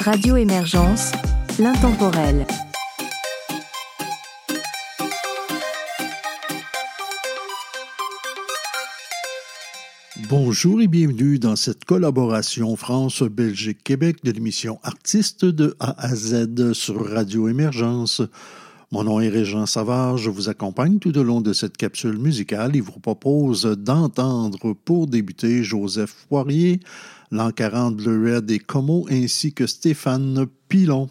Radio Émergence, l'intemporel. Bonjour et bienvenue dans cette collaboration France-Belgique-Québec de l'émission Artistes de A à Z sur Radio Émergence. Mon nom est Régent Savard, je vous accompagne tout au long de cette capsule musicale et vous propose d'entendre pour débuter Joseph Poirier, l'an 40 Bleu Red et Como ainsi que Stéphane Pilon.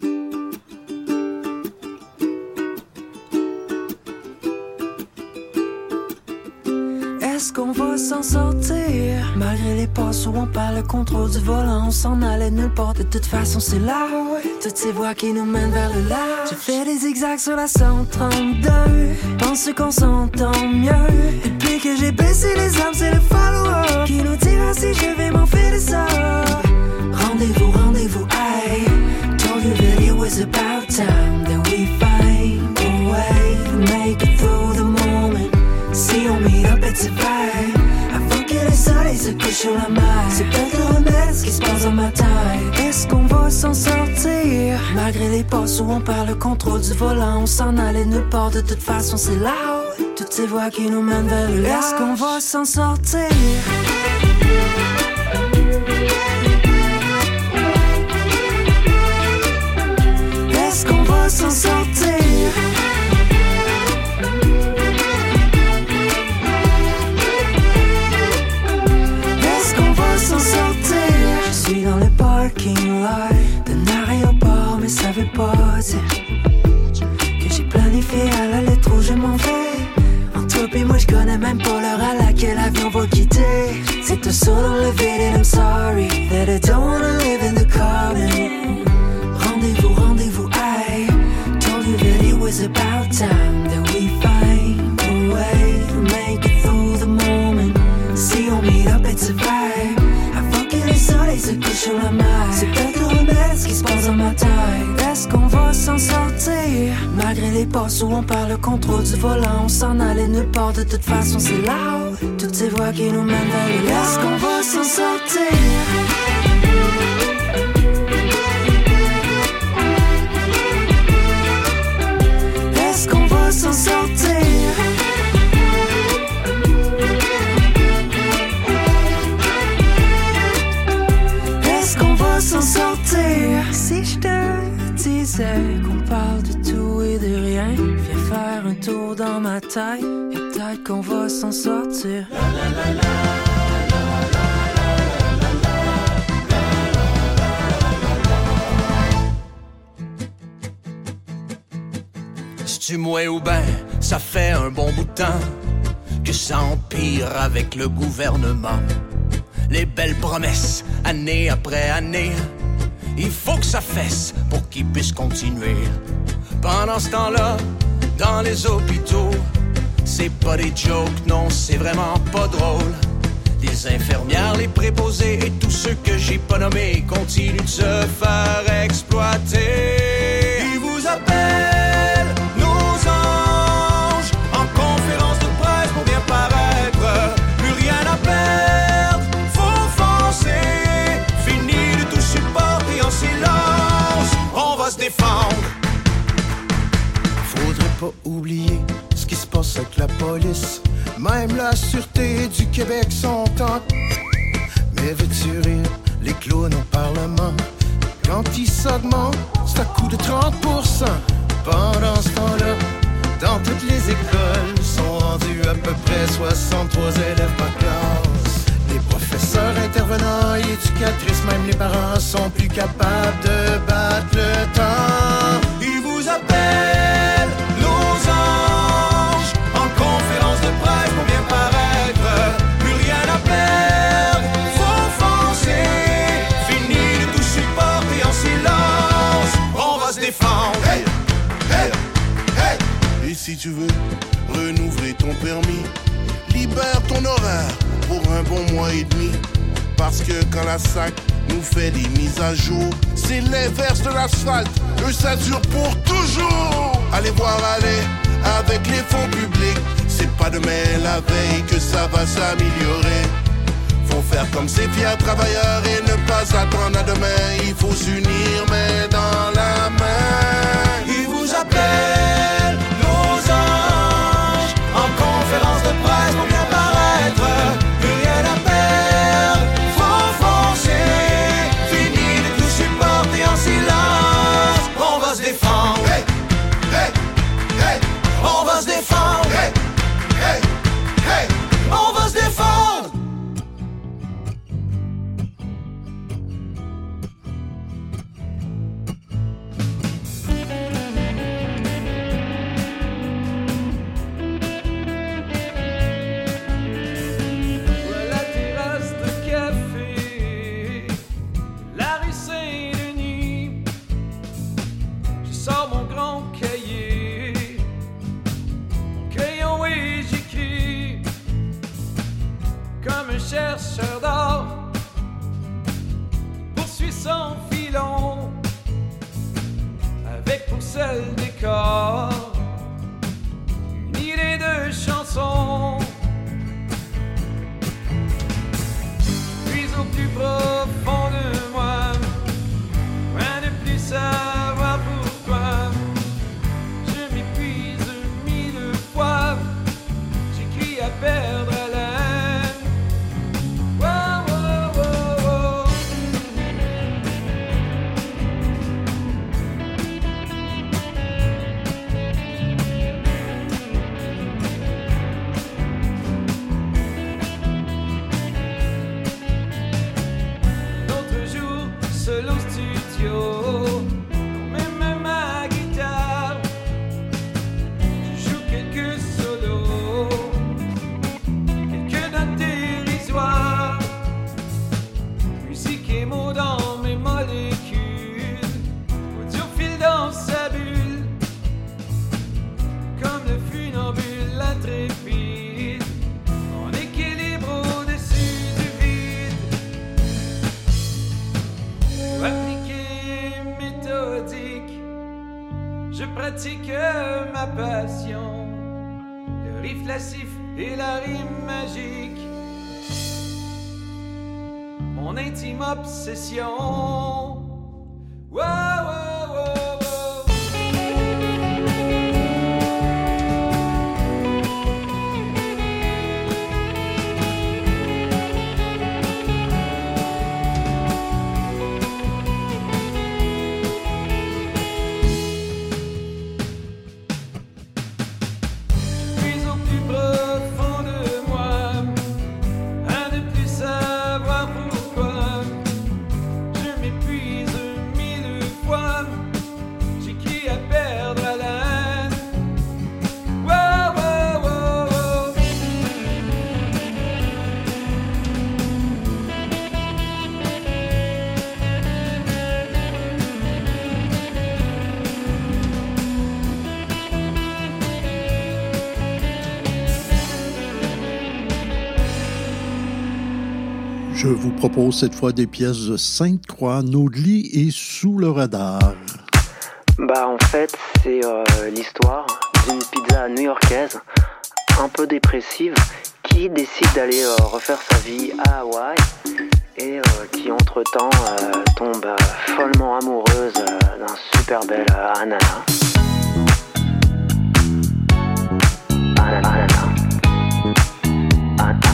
Perd le contrôle du volant On s'en allait nulle part, de toute façon c'est là Toutes ces voies qui nous mènent vers le large. Je fais des zigzags sur la 132 Pense qu'on s'entend mieux. Depuis que j'ai baissé les armes c'est le follow Qui nous dira si je vais m'en faire de ça Rendez-vous, rendez-vous, aïe Told you that it was about time That we find a way to make it through the moment. Si on up. Se couche sur la mer, c'est peut-être remède ce qui se passe dans ma taille. Est-ce qu'on va s'en sortir? Malgré les passes où on perd le contrôle du volant, on s'en allait nulle part. De toute façon, c'est là toutes ces voies qui nous mènent vers le Est-ce qu'on va s'en sortir? Est-ce qu'on va s'en sortir? Parking lot d'un aéroport, mais ça veut pas dire que j'ai planifié à la lettre où je m'en vais. En toi et moi, je connais même pas l'heure à laquelle l'avion va quitter. C'est un saut dans le vide and I'm sorry that I don't wanna live in the common. Rendez-vous, rendez-vous, I told you that it was about time that we find a way to make it through the moment. Si on meet up, it's. Est-ce qu'on va s'en sortir? Malgré les passes où on perd le contrôle du volant, on s'en allait nulle part. De toute façon, c'est là toutes ces voies qui nous mènent vers le Est-ce qu'on va s'en sortir? Est-ce qu'on va s'en sortir? Est-ce qu'on va s'en sortir? Si qu'on parle de tout et de rien, viens faire un tour dans ma taille et peut-être qu'on va s'en sortir. C'est-tu moi ou ben, ça fait un bon bout de temps que ça empire avec le gouvernement. Les belles promesses, année après année, il faut que ça fesse pour qu'ils puissent continuer. Pendant ce temps-là, dans les hôpitaux, c'est pas des jokes, non, c'est vraiment pas drôle. Les infirmières, les préposés et tous ceux que j'ai pas nommés continuent de se faire exploiter. La police. Même la sûreté du Québec sont en. Mais veux-tu rire, les clowns au Parlement, quand ils s'augmentent, c'est à coup de 30%. Pendant ce temps-là, dans toutes les écoles, sont rendus à peu près 63 élèves par classe. Les professeurs intervenants et éducatrices, même les parents, sont plus capables de battre le temps. Ils vous appellent Et si tu veux renouveler ton permis, libère ton horaire pour un bon mois et demi. Parce que quand la SAC nous fait des mises à jour, c'est l'inverse de l'asphalte. Eux, ça dure pour toujours. Allez voir aller avec les fonds publics. C'est pas demain la veille que ça va s'améliorer faut faire comme ces fiers travailleurs et ne pas attendre à demain. Il faut s'unir mais dans la main. Ils vous appellent. Avec au mon intime obsession. Je vous propose cette fois des pièces de Sainte-Croix, Naudely et Sous le radar. Bah en fait c'est euh, l'histoire d'une pizza new-yorkaise un peu dépressive qui décide d'aller euh, refaire sa vie à Hawaï et euh, qui entre-temps tombe follement amoureuse d'un super bel ananas. Ananas, ananas. An- an- ananas.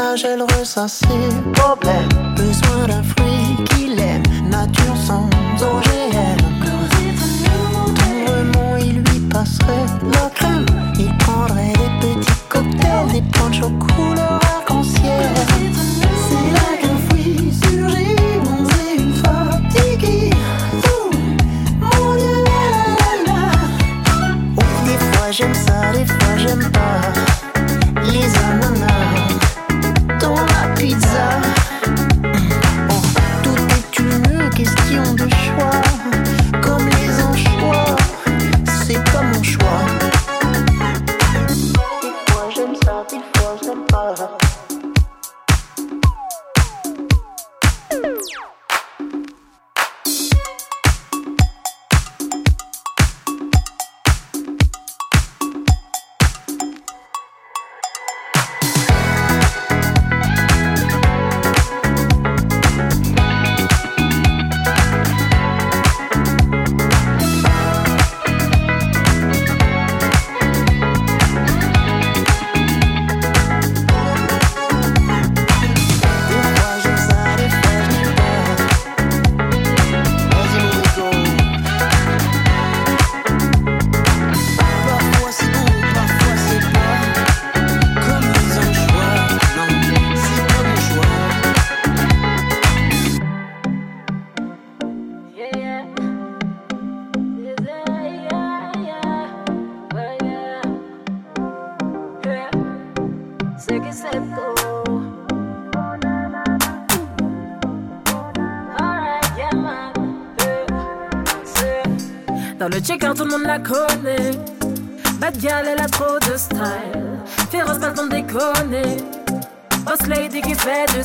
Plage, elle ressasse ses problèmes. Besoin d'un fruit qu'il aime. Nature sans OGM. Tendrement, il lui passerait la crème. Il prendrait des petits cocktails, des ponchos couleur arc-en-ciel. C'est là qu'un fruit surgit, bronzé, une fatiguée. Ouh, mon Dieu, la la la. Oh, des fois j'aime ça, des fois j'aime pas. Question de choix. connais. Bad gal, elle a trop de style. Féroce, pas le de déconner. Boss lady qui fait de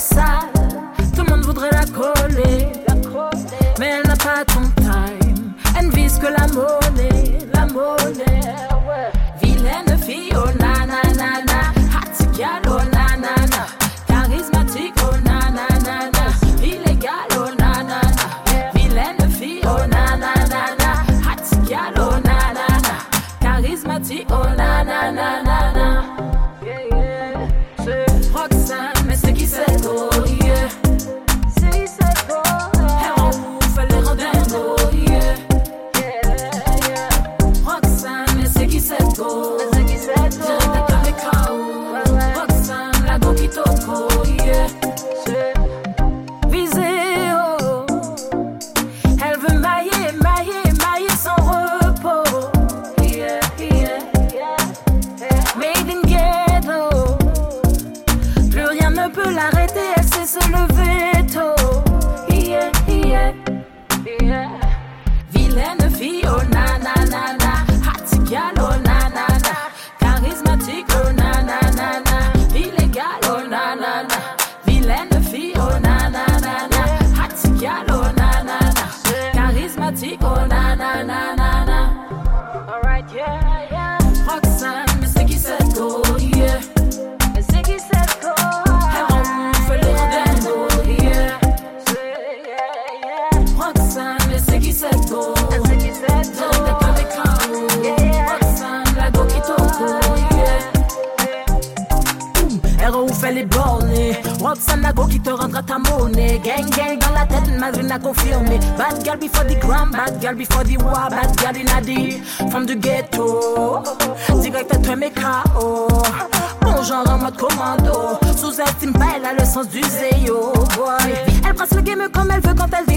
comme elle veut, quand elle vit.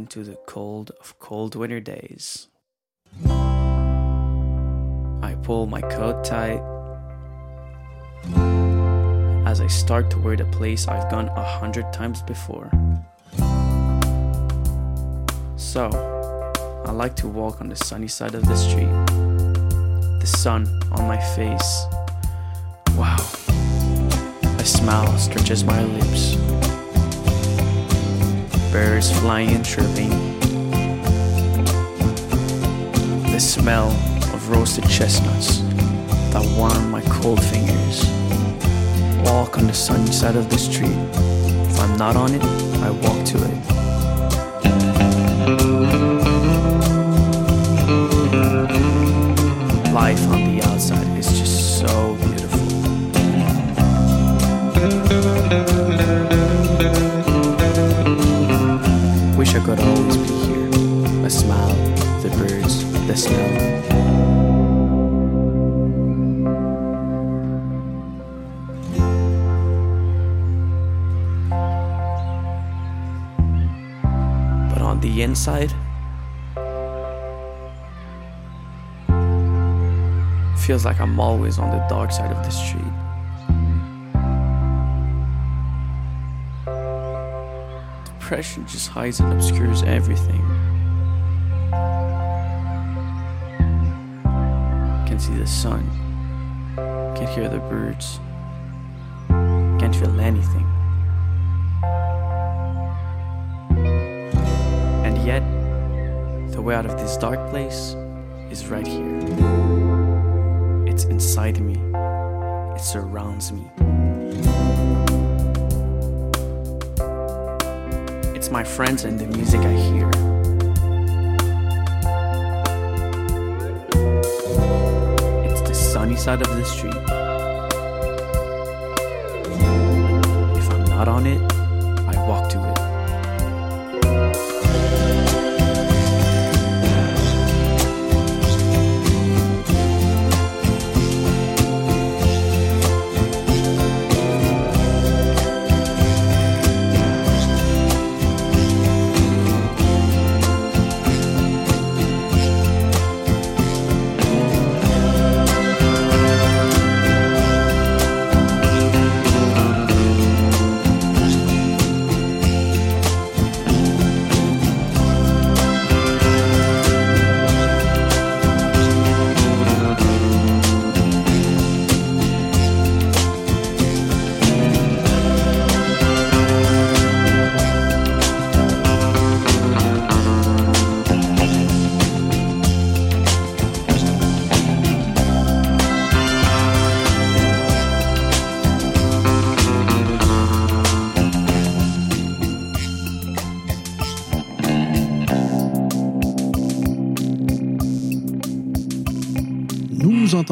into the cold of cold winter days. I pull my coat tight as I start toward a place I've gone a hundred times before. So, I like to walk on the sunny side of the street. The sun on my face. Wow. A smile stretches my lips birds flying chirping, the smell of roasted chestnuts that warm my cold fingers. Walk on the sunny side of the street. If I'm not on it, I walk to it. Life on But on the inside, feels like I'm always on the dark side of the street. Depression just hides and obscures everything. can't see the sun, can't hear the birds, can't feel anything. And yet, the way out of this dark place is right here. It's inside me, it surrounds me. It's my friends and the music I hear. side of the street. If I'm not on it,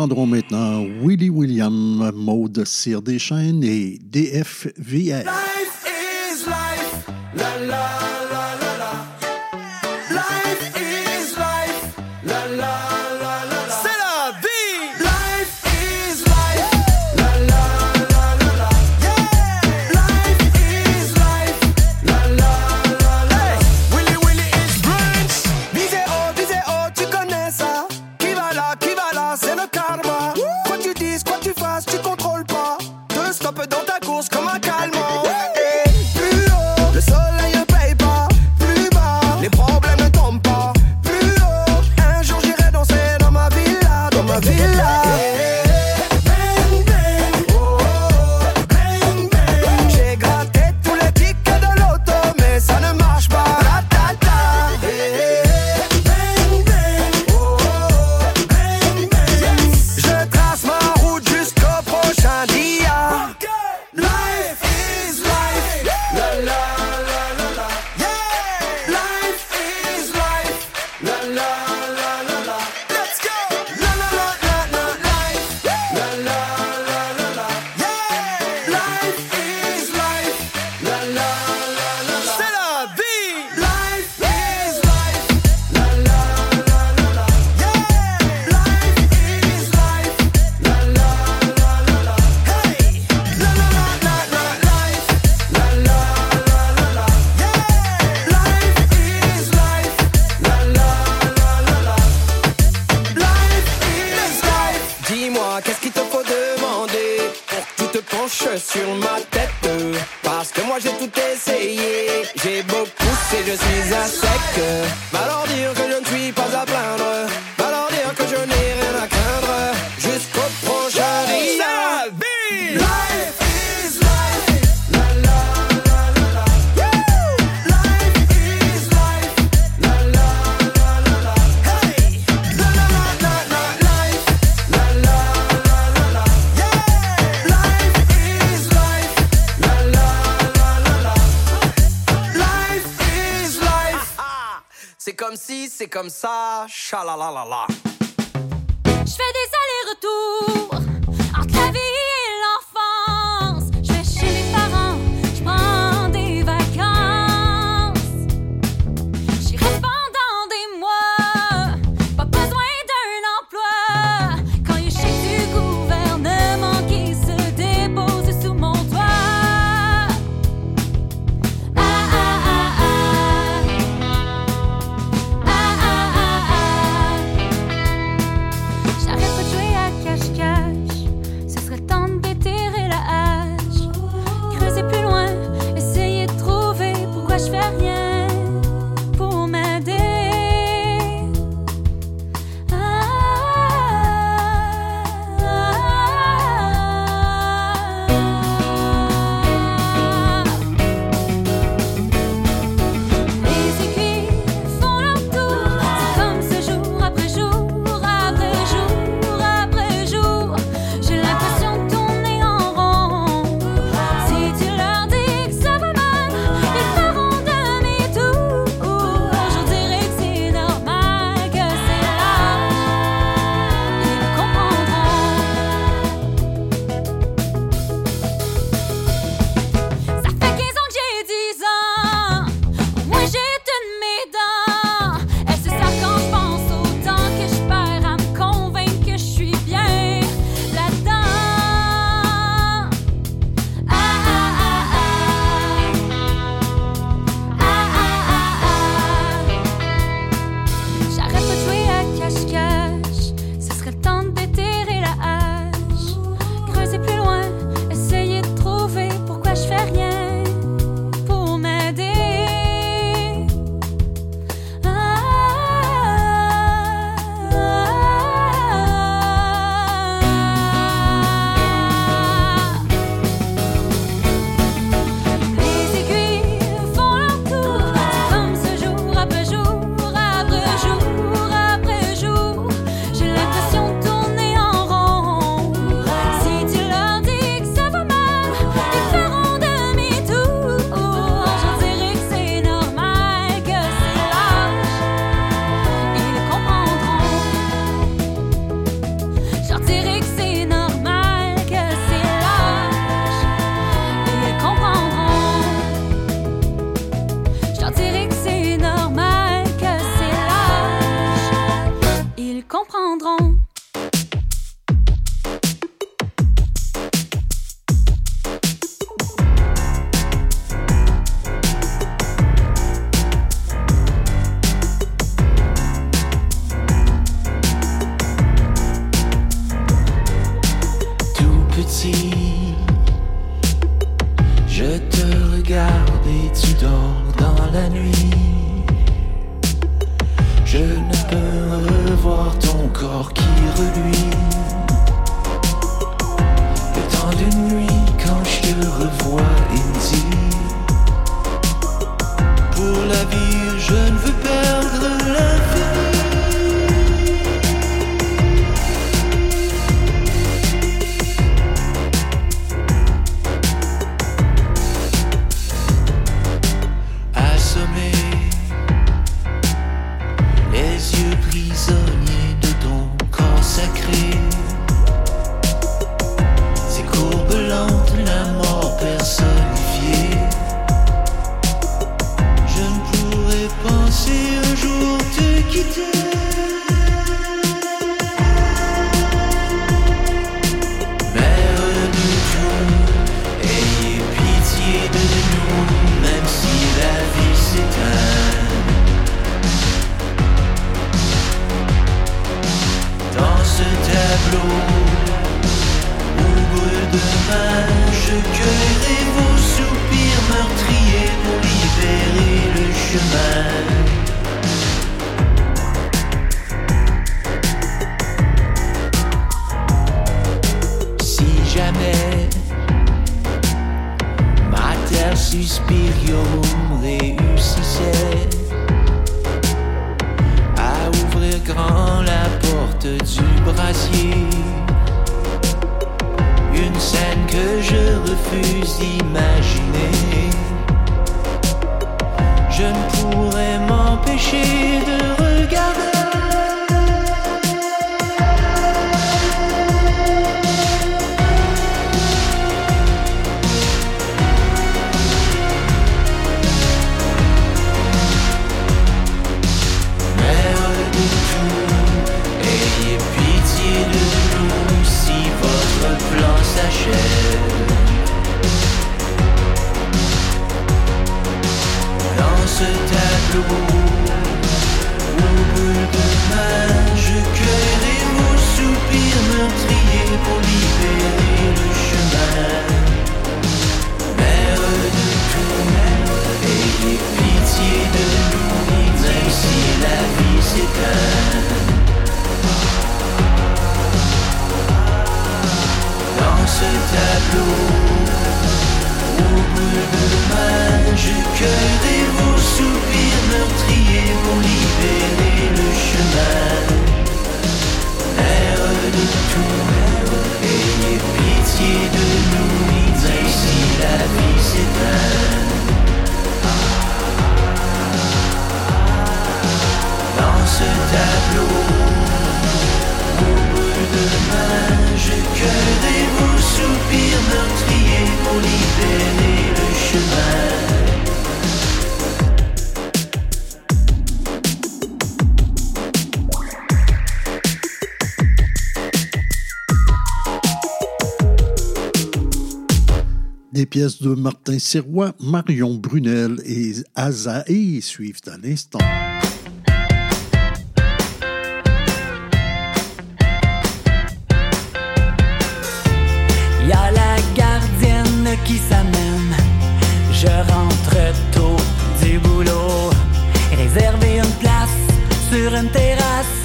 entendrons maintenant Willie William, Maude Cyr Deschênes et DFVR. si, c'est comme ça, la. Je fais des allers-retours. de Martin Sirois, Marion Brunel et Azaé suivent à l'instant. Y a la gardienne qui s'amène, je rentre tôt du boulot, réserver une place sur une terrasse,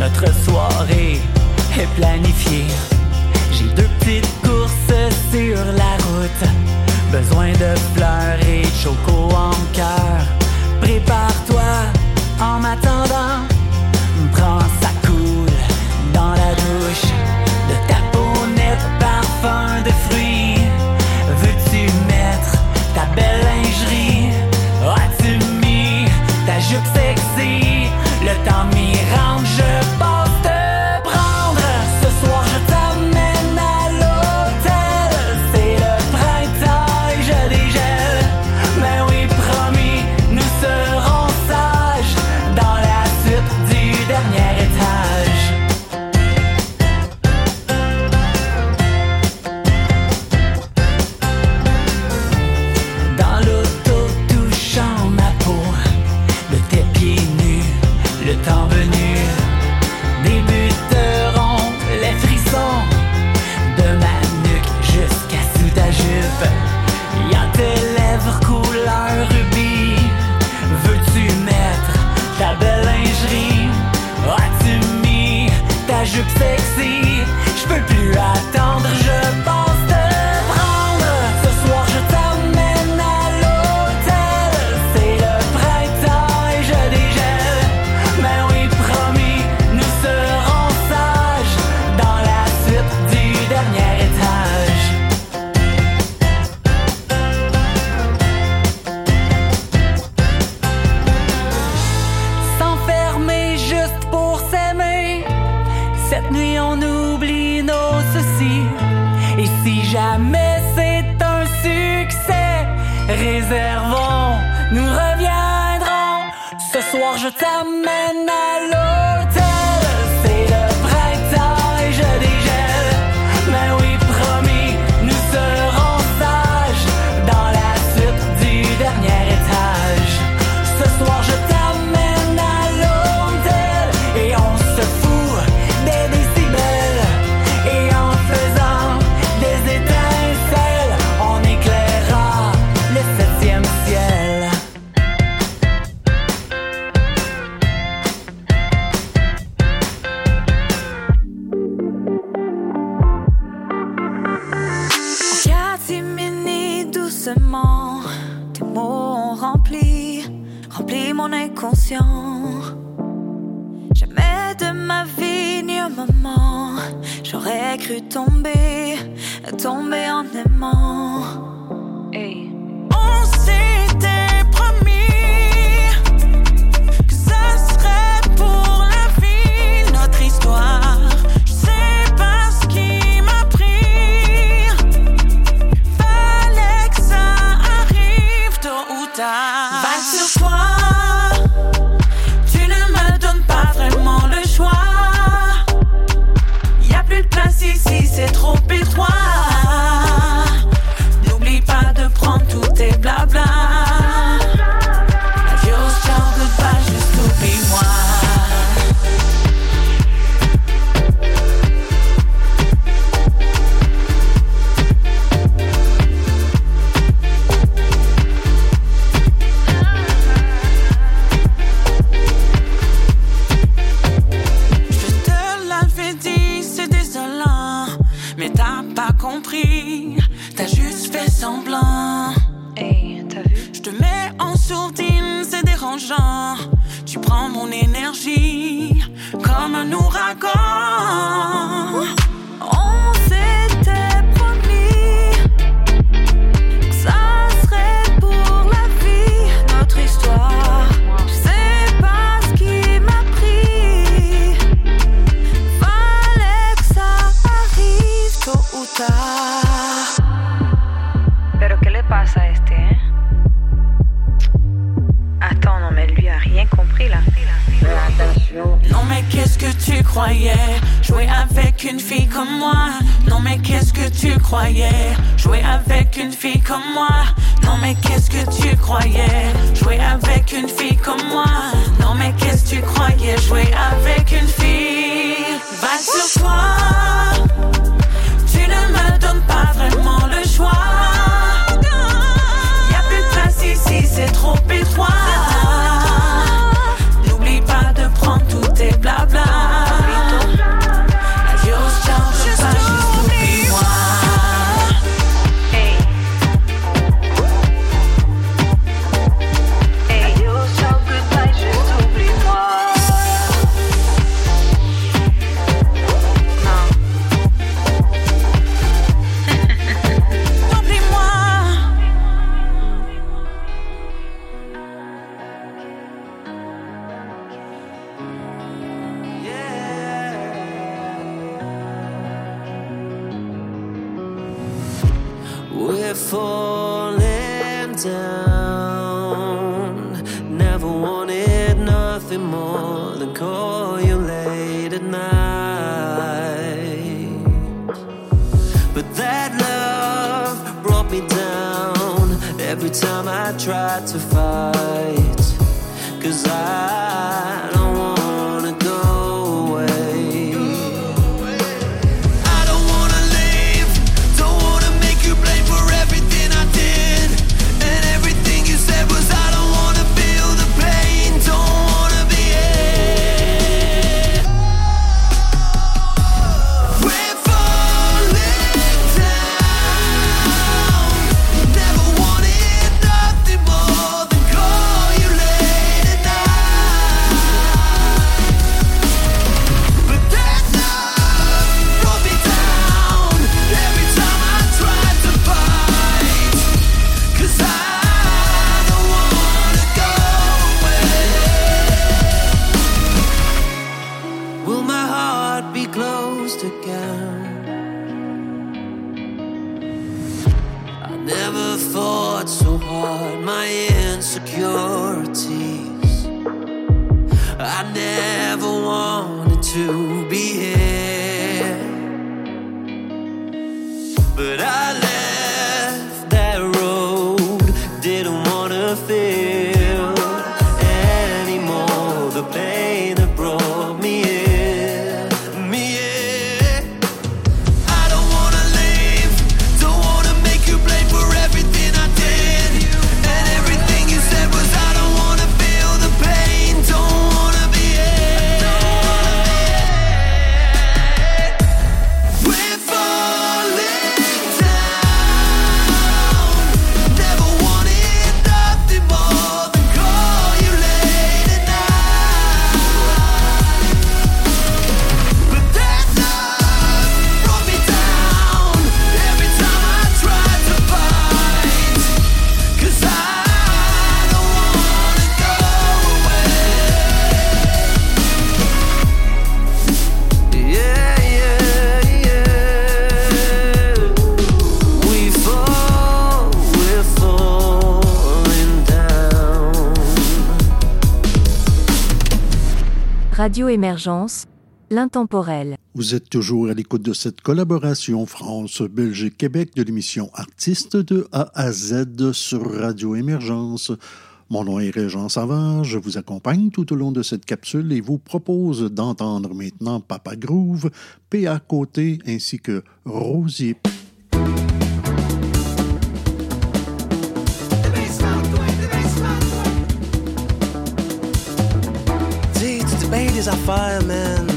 notre soirée est planifiée. J'ai deux petites courses sur la Besoin de fleurs et de choco en cœur. Prépare-toi en m'attendant. Prends ça coule dans la douche de ta peau nette, parfum de fruits. wanted to. Radioémergence, l'intemporel. Vous êtes toujours à l'écoute de cette collaboration France-Belgique-Québec de l'émission Artistes de A à Z sur Radio Émergence. Mon nom est Régent Savard, je vous accompagne tout au long de cette capsule et vous propose d'entendre maintenant Papa Groove, P.A. Côté ainsi que Rosier. he's a fireman.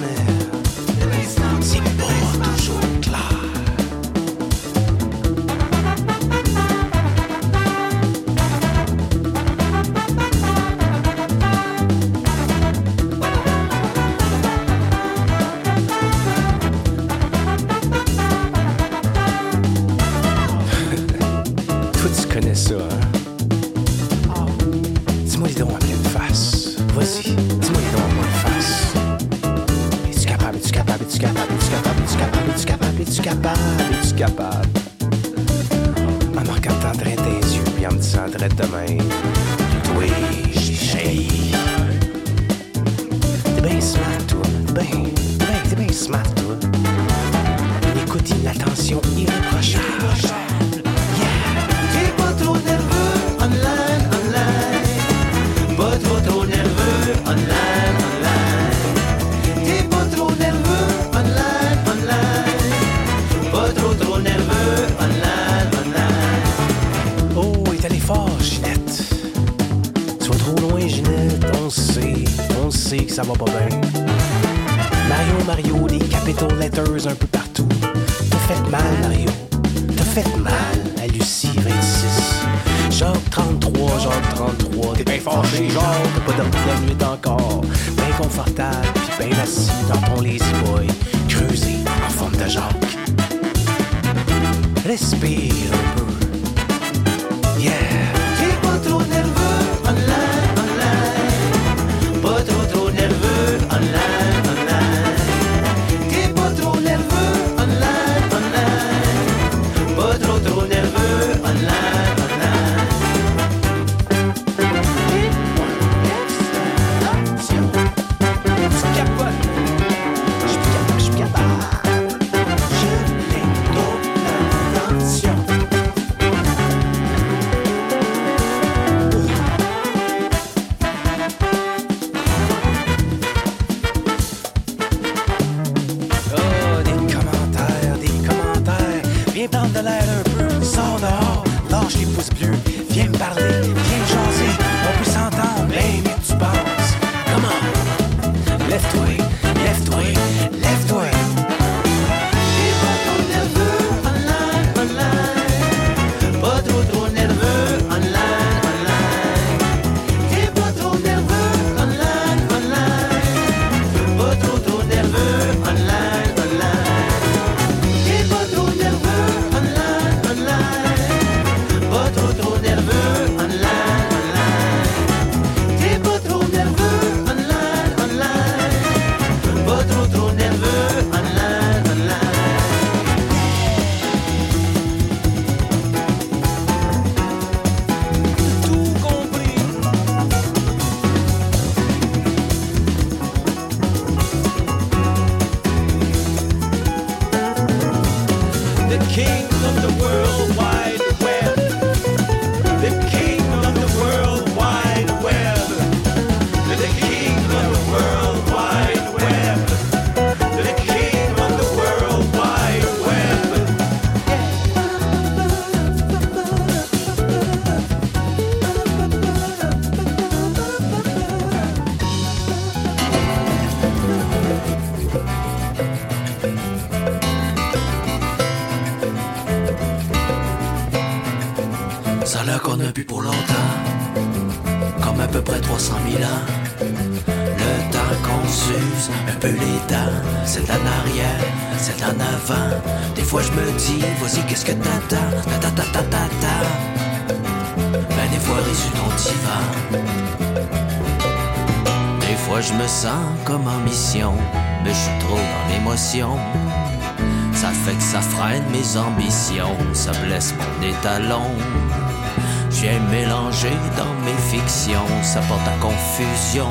Ça fait que ça freine mes ambitions, ça blesse mon étalon. J'ai mélangé dans mes fictions, ça porte à confusion.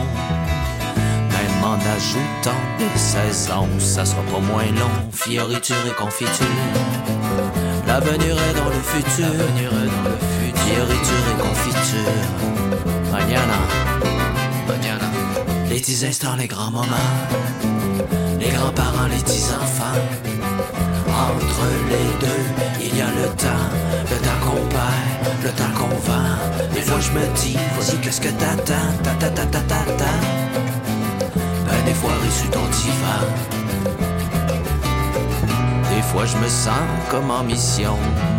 Même en ajoutant des saisons, ça sera pas moins long. Fioriture et confiture. L'avenir est dans le futur. Est dans le futur. Fioriture et confiture. Mañana. Mañana. Les petits instants, les grands moments. Les grands-parents, les petits enfants. Entre les deux, il y a le temps, le temps qu'on perd, le temps qu'on vend. Des fois je me dis, vas-y, qu'est-ce que t'attends, ta ta ta ta ta ta. Ben des fois sur ton divan. Des fois je me sens comme en mission,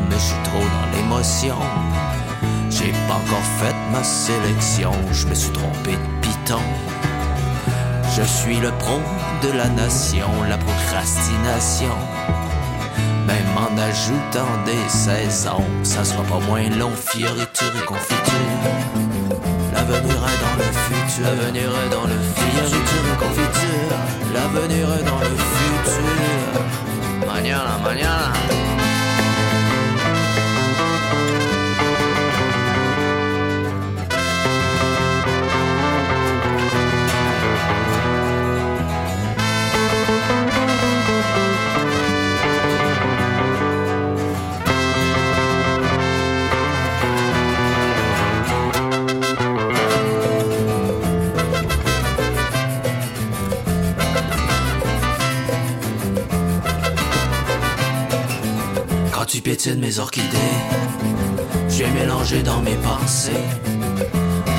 mais je suis trop dans l'émotion. J'ai pas encore fait ma sélection, je me suis trompé de piton. Je suis le pro de la nation, la procrastination. Même en ajoutant des saisons, ça sera pas moins long, fioriture et confiture. L'avenir est dans le futur, l'avenir est dans le fioriture et confiture. L'avenir est dans le futur. Mañana, mañana. Tu piétines mes orchidées, j'ai mélangé dans mes pensées.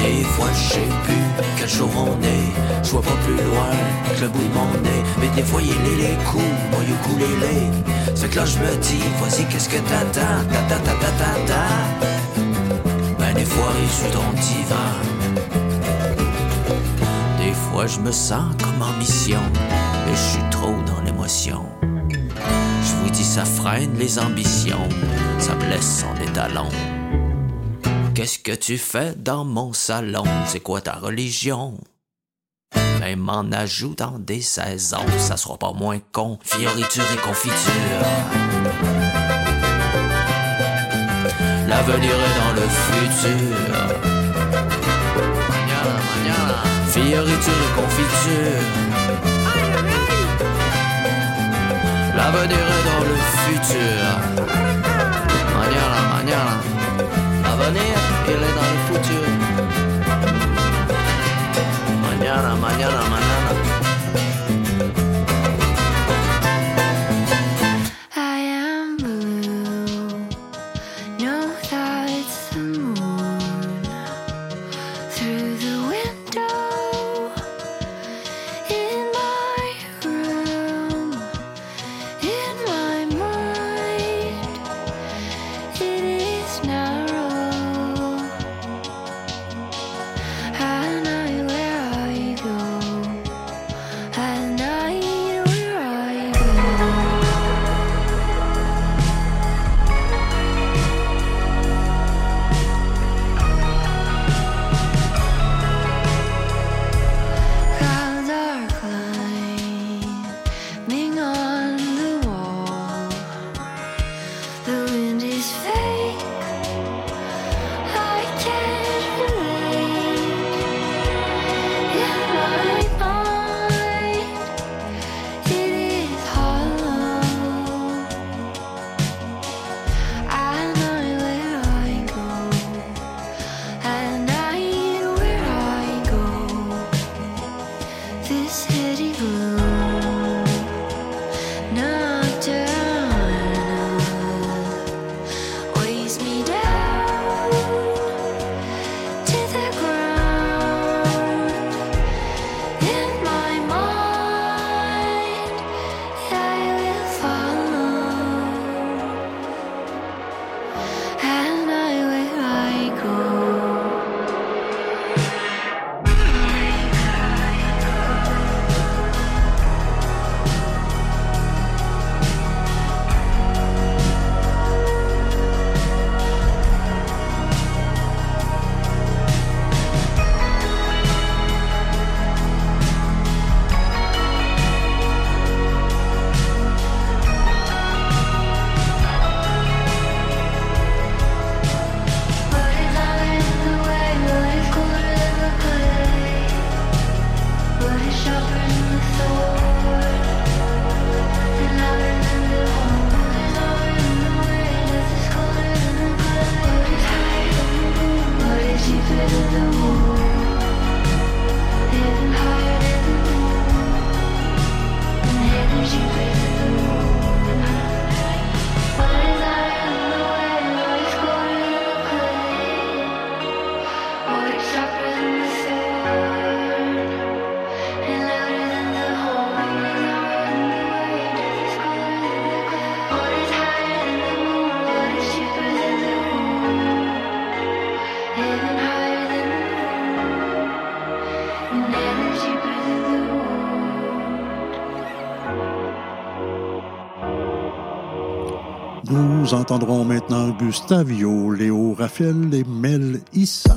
Des fois je sais plus quel jour on est, je vois pas plus loin que le bout de mon nez. Mais des fois il est les coups, moi les. C'est que là je me dis, voici qu'est-ce que t'attends, ta ta ta ta ta ta. Ben des fois il sur ton divan. Des fois je me sens comme en mission, et je suis trop dans l'émotion. Dis, ça freine les ambitions, ça blesse son étalon. Qu'est-ce que tu fais dans mon salon? C'est quoi ta religion? Même en ajoutant des saisons, ça sera pas moins con. Fioriture et confiture. L'avenir est dans le futur. Fioriture et confiture. L'avenir est dans le futur. Mañana, mañana. L'avenir, il est dans le futur. Mañana, mañana, mañana. nous entendrons maintenant Gustavio, Léo Raphaël et Mel Issa.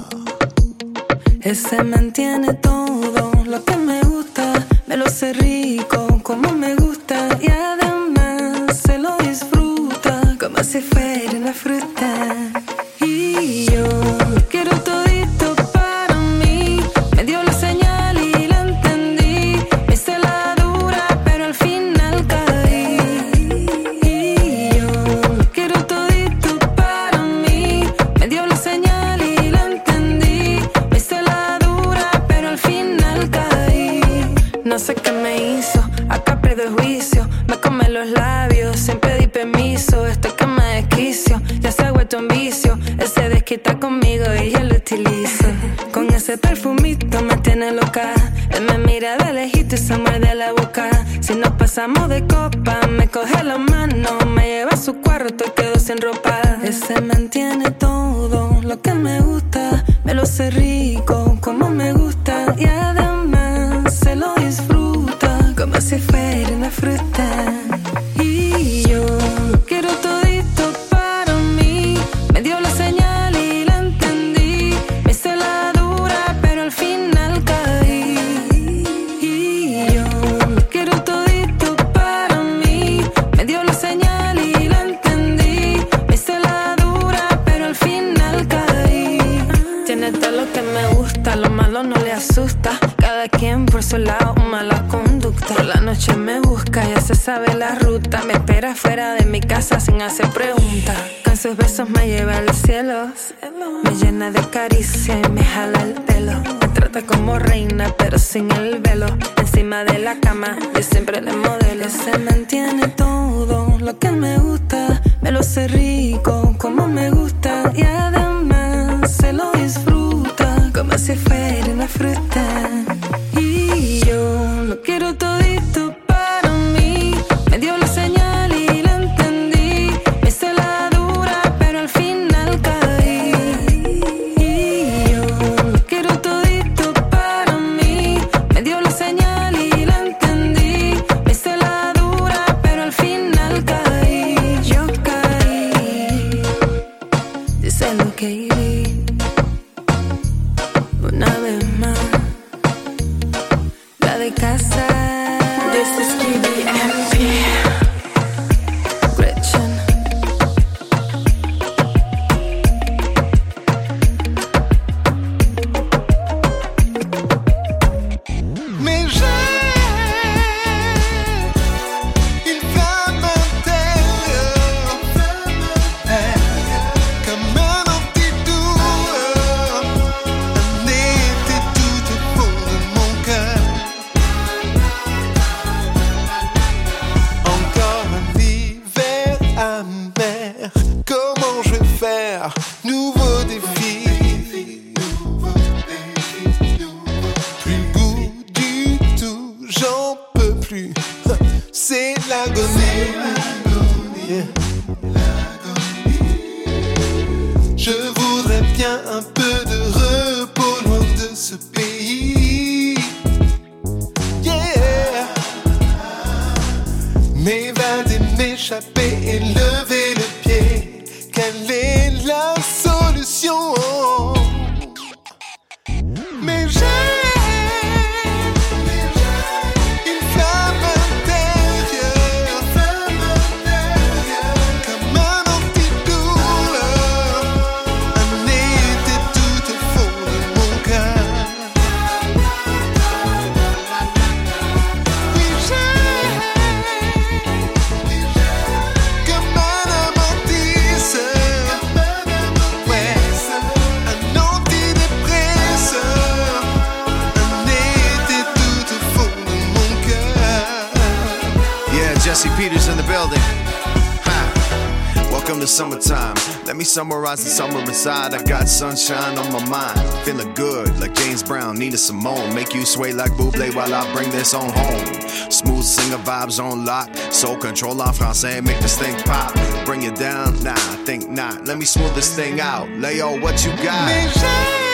pelo. Me trata como reina, pero sin el velo. Encima de la cama, yo siempre le modelo. Se mantiene todo lo que me gusta. Me lo sé rico, como me gusta. Y además se lo disfruta, como si fuera una fruta. Y yo lo quiero todo. summarize the summer inside. I got sunshine on my mind. Feeling good like James Brown, Nina Simone. Make you sway like Buble while I bring this on home. Smooth singer vibes on lock. Soul control en français, make this thing pop. Bring it down, nah, think not. Let me smooth this thing out. Lay all what you got.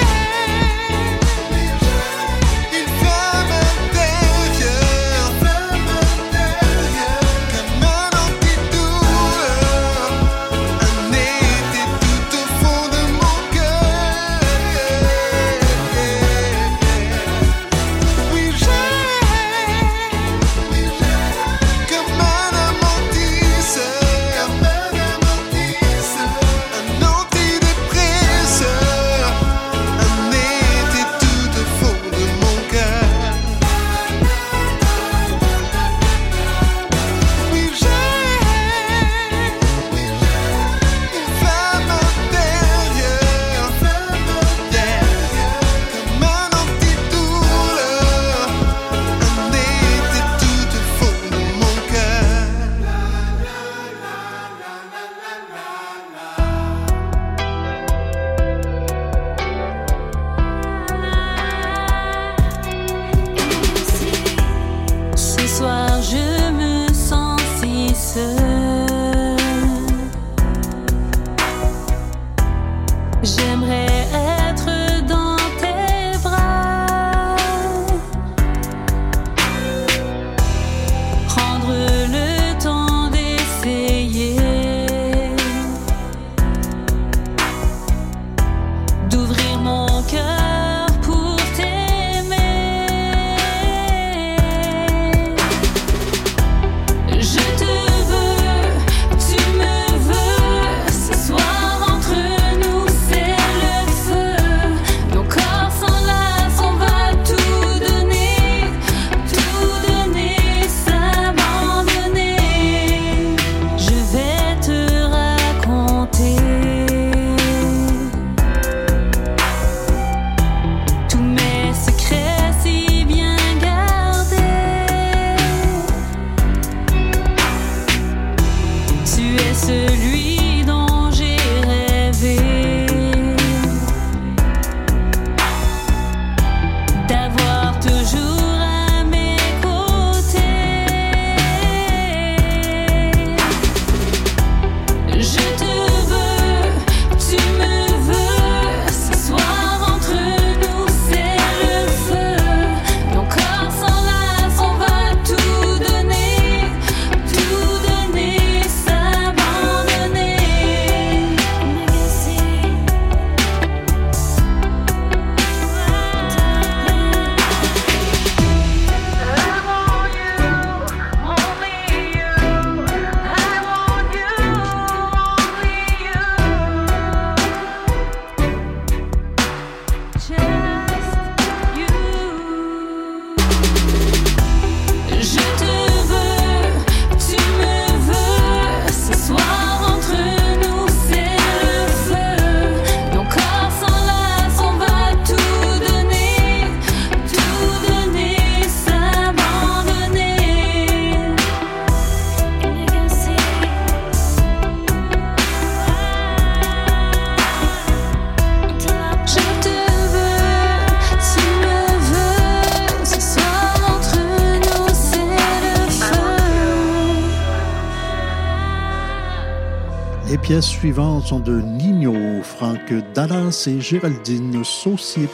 Pièces suivantes sont de Nino, Franck Dallas et Géraldine Saucier.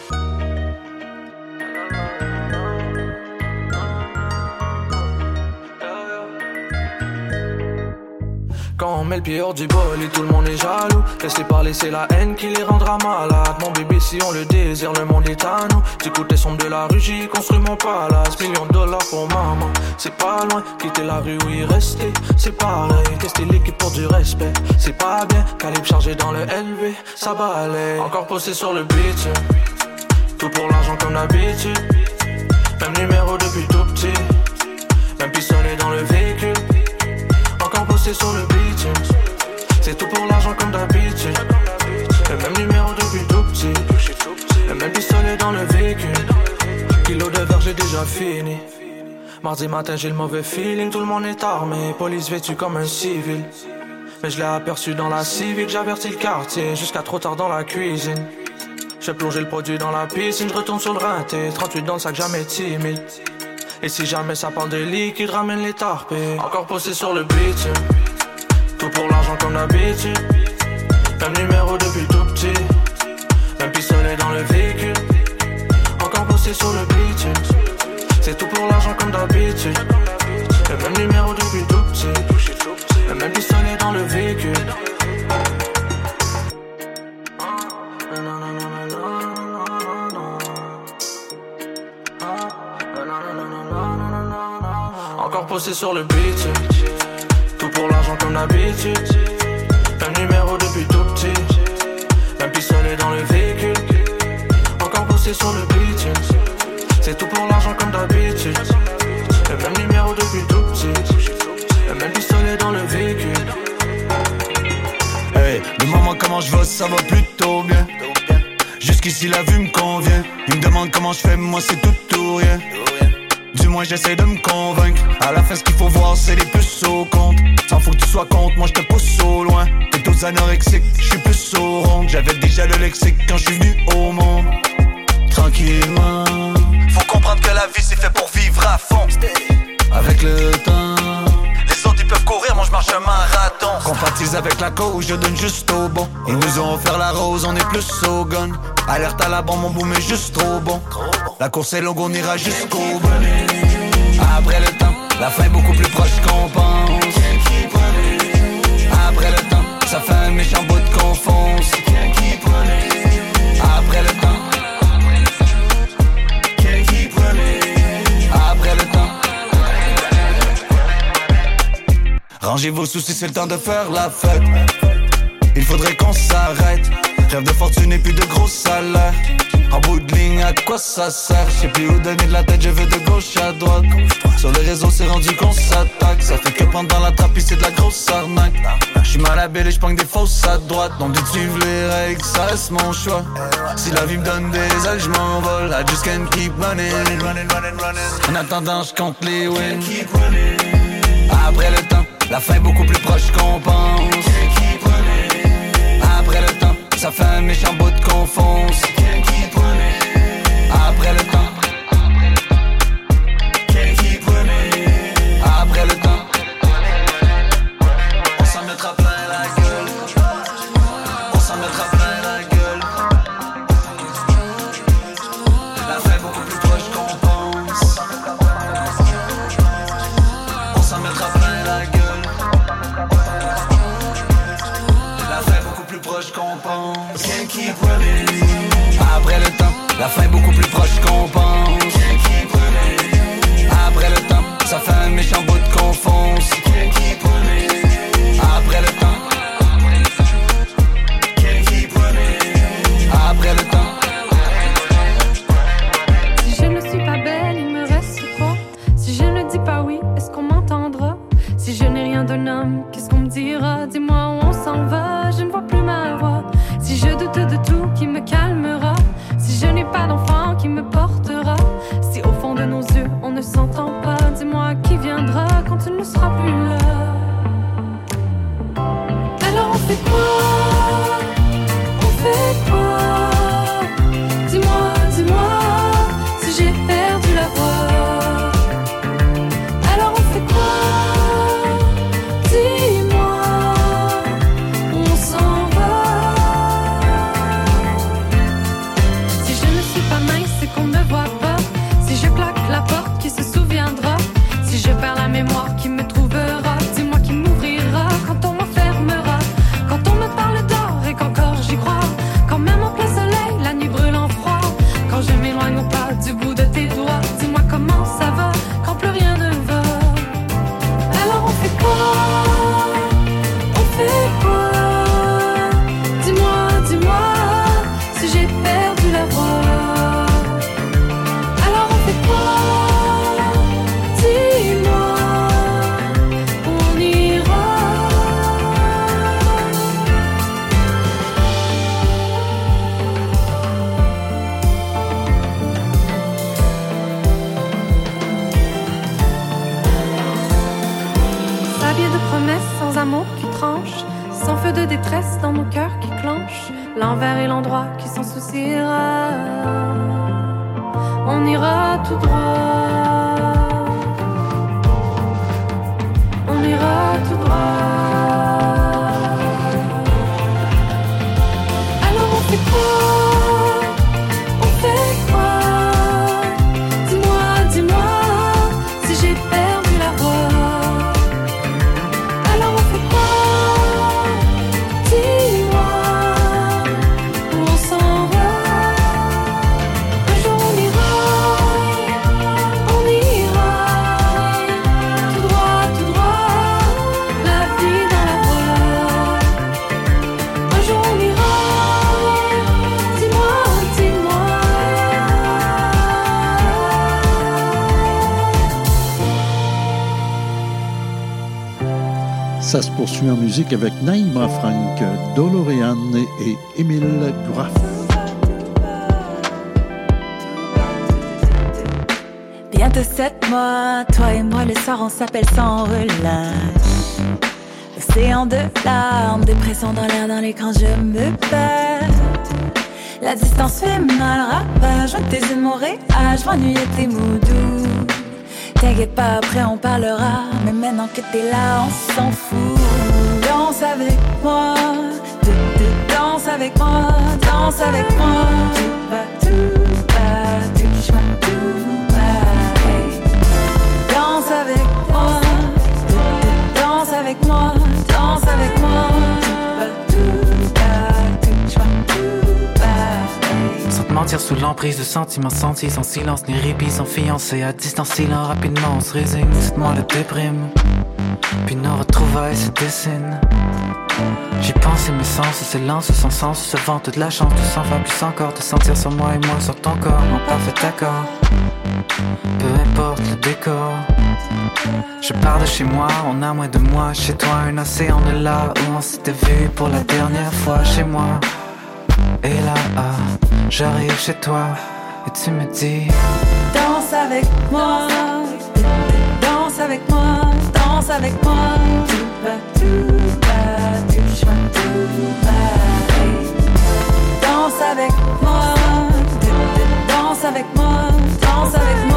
Quand on met le pied hors du bol et tout le monde est jaloux Laissez parler c'est la haine qui les rendra malades. Mon bébé si on le désire le monde est à nous. J'écoute les sons de la rue j'y construis mon palace. Millions de dollars pour maman C'est pas loin. Quitter la rue y rester C'est pareil. Tester l'équipe pour du respect C'est pas bien. Calibre chargé dans le LV Ça balaye. Encore posé sur le beat Tout pour l'argent comme d'habitude. Même numéro depuis tout petit Même pistolet dans le véhicule. Encore bossé sur le beat C'est tout pour l'argent comme d'habitude. Le même numéro depuis tout petit. Le même pistolet dans le véhicule. Kilo de verre j'ai déjà fini. Mardi matin j'ai le mauvais feeling. Tout le monde est armé. Police vêtue comme un civil. Mais je l'ai aperçu dans la civique J'avertis le quartier Jusqu'à trop tard dans la cuisine. J'ai plongé le produit dans la piscine. Je retourne sur le rinté. 38 dans le sac jamais timide. Et si jamais ça parle de liquide, ramène les tarpés. Encore posé sur le beat. Tout pour l'argent comme d'habitude. Même numéro depuis tout petit. Même pistolet dans le véhicule. Encore posé sur le beat. C'est tout pour l'argent comme d'habitude. Le même numéro depuis tout petit. Le même pistolet dans le véhicule. Encore posé sur le Tout pour l'argent comme d'habitude. Même numéro depuis tout petit. Même pistolet dans le véhicule. Encore posé sur le beat C'est tout pour l'argent comme d'habitude. Le même numéro depuis tout petit. Le même pistolet dans le véhicule. Hey, demande-moi comment je vais, ça va plutôt bien. Jusqu'ici la vue me convient. Il me demande comment je fais, moi c'est tout ou rien. Moins j'essaie de me convaincre. À la fin ce qu'il faut voir c'est les puces au compte. Sans faut que tu sois contre, moi je te pousse au loin. T'es tous anorexiques, je suis plus au rond. J'avais déjà le lexique quand je suis venu au monde. Tranquillement. Faut comprendre que la vie c'est fait pour vivre à fond. Avec le temps. Les autres ils peuvent courir, moi je marche un marathon. Compatise avec la cause, je donne juste au bon. Ils nous ont offert la rose, on est plus au gun. Alerte à la bombe, mon boom est juste trop bon. La course est longue, on ira jusqu'au bout. Après le temps, la fin est beaucoup plus proche qu'on pense. Après le temps, ça fait un méchant bout de confonce. Après le temps. Après le temps. Rangez vos soucis, c'est le temps de faire la fête. Il faudrait qu'on s'arrête. Rêve de fortune et puis de gros salaires. En bout de ligne, à quoi ça sert? Je sais plus où donner de la tête, je vais de gauche à droite. Sur les réseaux, c'est rendu qu'on s'attaque. Ça fait que prendre dans la trappe, c'est de la grosse arnaque. Je suis mal habillé je des fausses à droite. Donc de suivre les règles, ça reste mon choix. Si la vie me donne des ailes, je m'envole. I just can't keep running. En attendant, je compte les wins. Après le temps, La fin est beaucoup plus proche qu'on pense. Après le temps, ça fait un méchant bout de confonce. Après la fin est beaucoup plus proche qu'on pense. En musique avec Naïma Frank, Doloréane et Émile Graff. Bientôt sept mois, toi et moi le soir on s'appelle sans relâche. Océan de larmes, dépression dans l'air, dans l'écran je me perds. La distance fait mal, ravage, tes yeux de mon réage, tes mots. T'inquiète pas, après on parlera, mais maintenant que t'es là, on s'en fout. Danse avec moi, danse avec moi, danse avec moi. Danse avec moi, de, de, danse avec moi, danse avec moi. Sans mentir sous l'emprise de sentiments sentis, sans silence ni répit, sans fiancé, à distance, silent, rapidement on se résigne, cette moi le déprime. Puis nos retrouvailles se dessinent. J'y pense et mes sens se lancent sans sens, se vent toute la chance de s'en plus encore, de sentir sur moi et moi sur ton corps, en parfait accord. Peu importe le décor. Je pars de chez moi, on a moins de moi. Chez toi, un océan de là où on s'était vu pour la dernière fois. Chez moi, et là, ah, j'arrive chez toi et tu me dis Danse avec moi, danse avec moi, danse avec moi. Tout avec moi, danse avec moi, danse avec moi.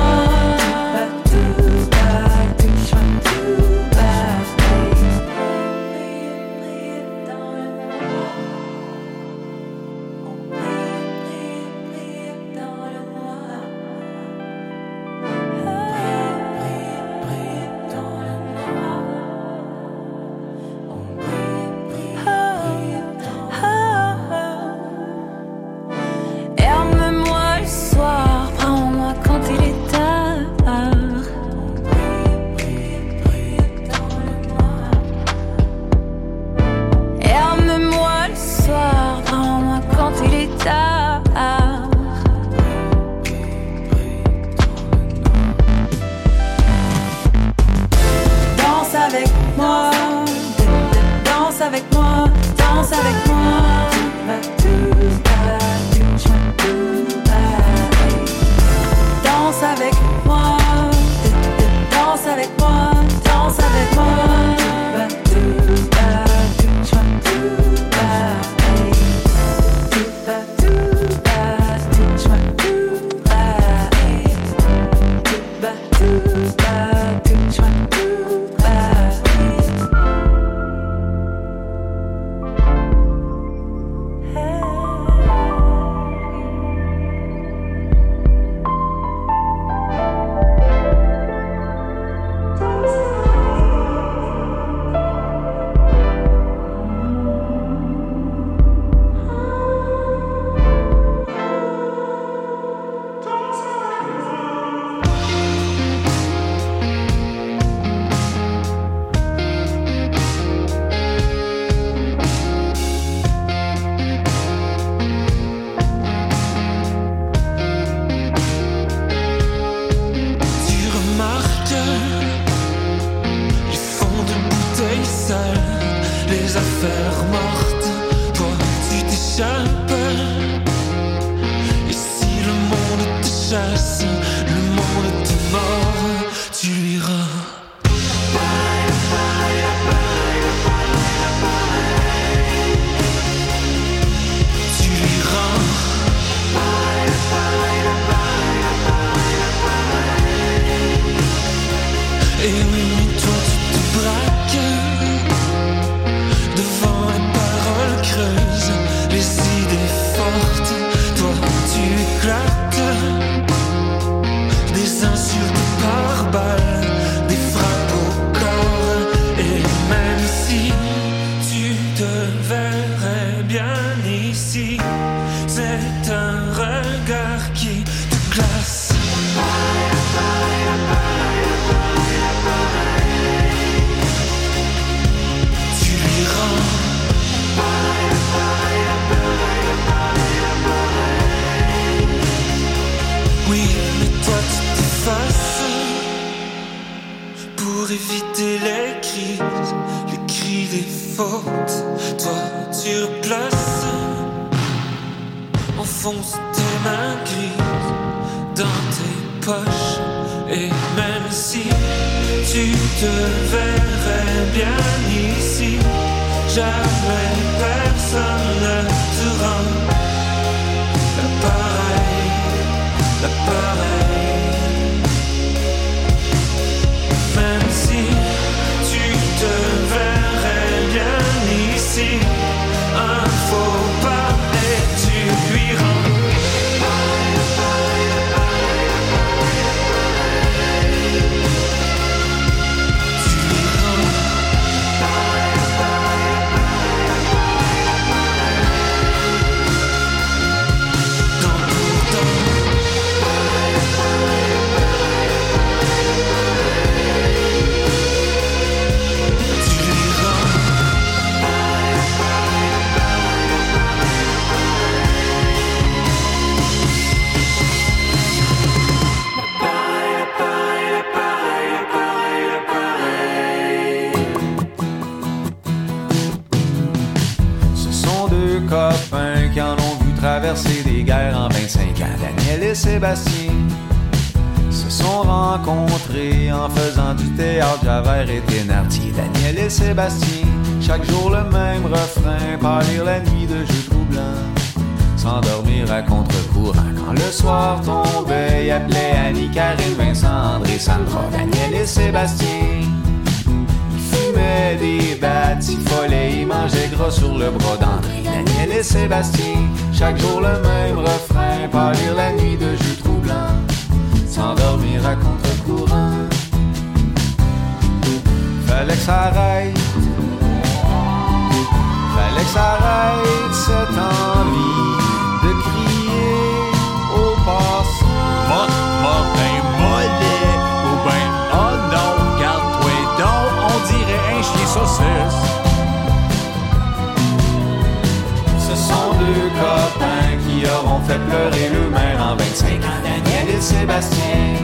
Maire en 25 ans, Daniel et Sébastien.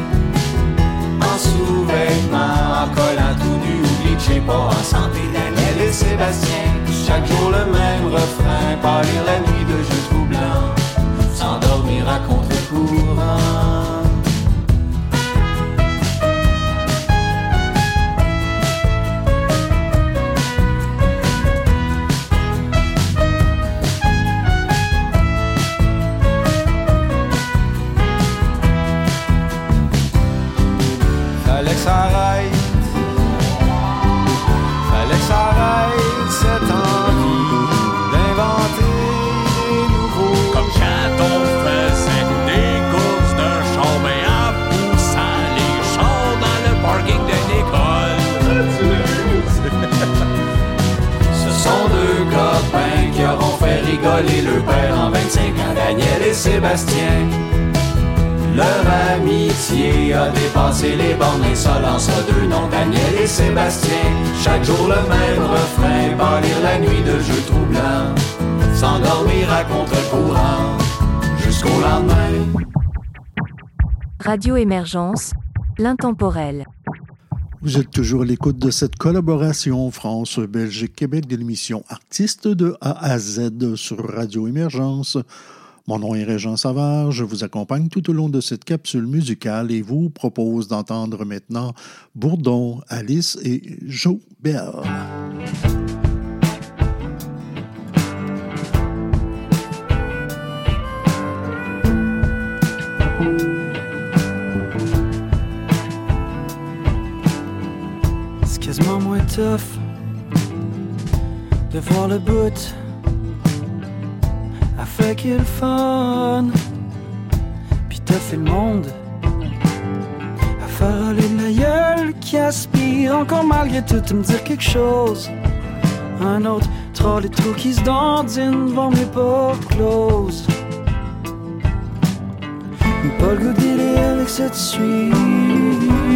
En sous-vêtements, en collant tout nu, ou glitché pas en santé, Daniel et Sébastien. Chaque jour le même refrain, pâlir la nuit de jeux dépassé les bornes insolence a deux noms, Daniel et Sébastien. Chaque jour le même refrain, pâlir la nuit de jeux troublants, s'endormir à contre-courant jusqu'au lendemain. Radio Émergence, l'intemporel. Vous êtes toujours à l'écoute de cette collaboration France-Belgique-Québec de l'émission Artistes de A à Z sur Radio Émergence. Mon nom est Régent Savard, je vous accompagne tout au long de cette capsule musicale et vous propose d'entendre maintenant Bourdon, Alice et Joe Bell. C'est quasiment moins tough de voir le bout à fait qu'il fun. Puis t'as fait le monde à faire la gueule qui aspire encore malgré tout à me dire quelque chose. Un autre troll et trou qui se dandine devant mes portes closes. Pas le goût avec cette suite.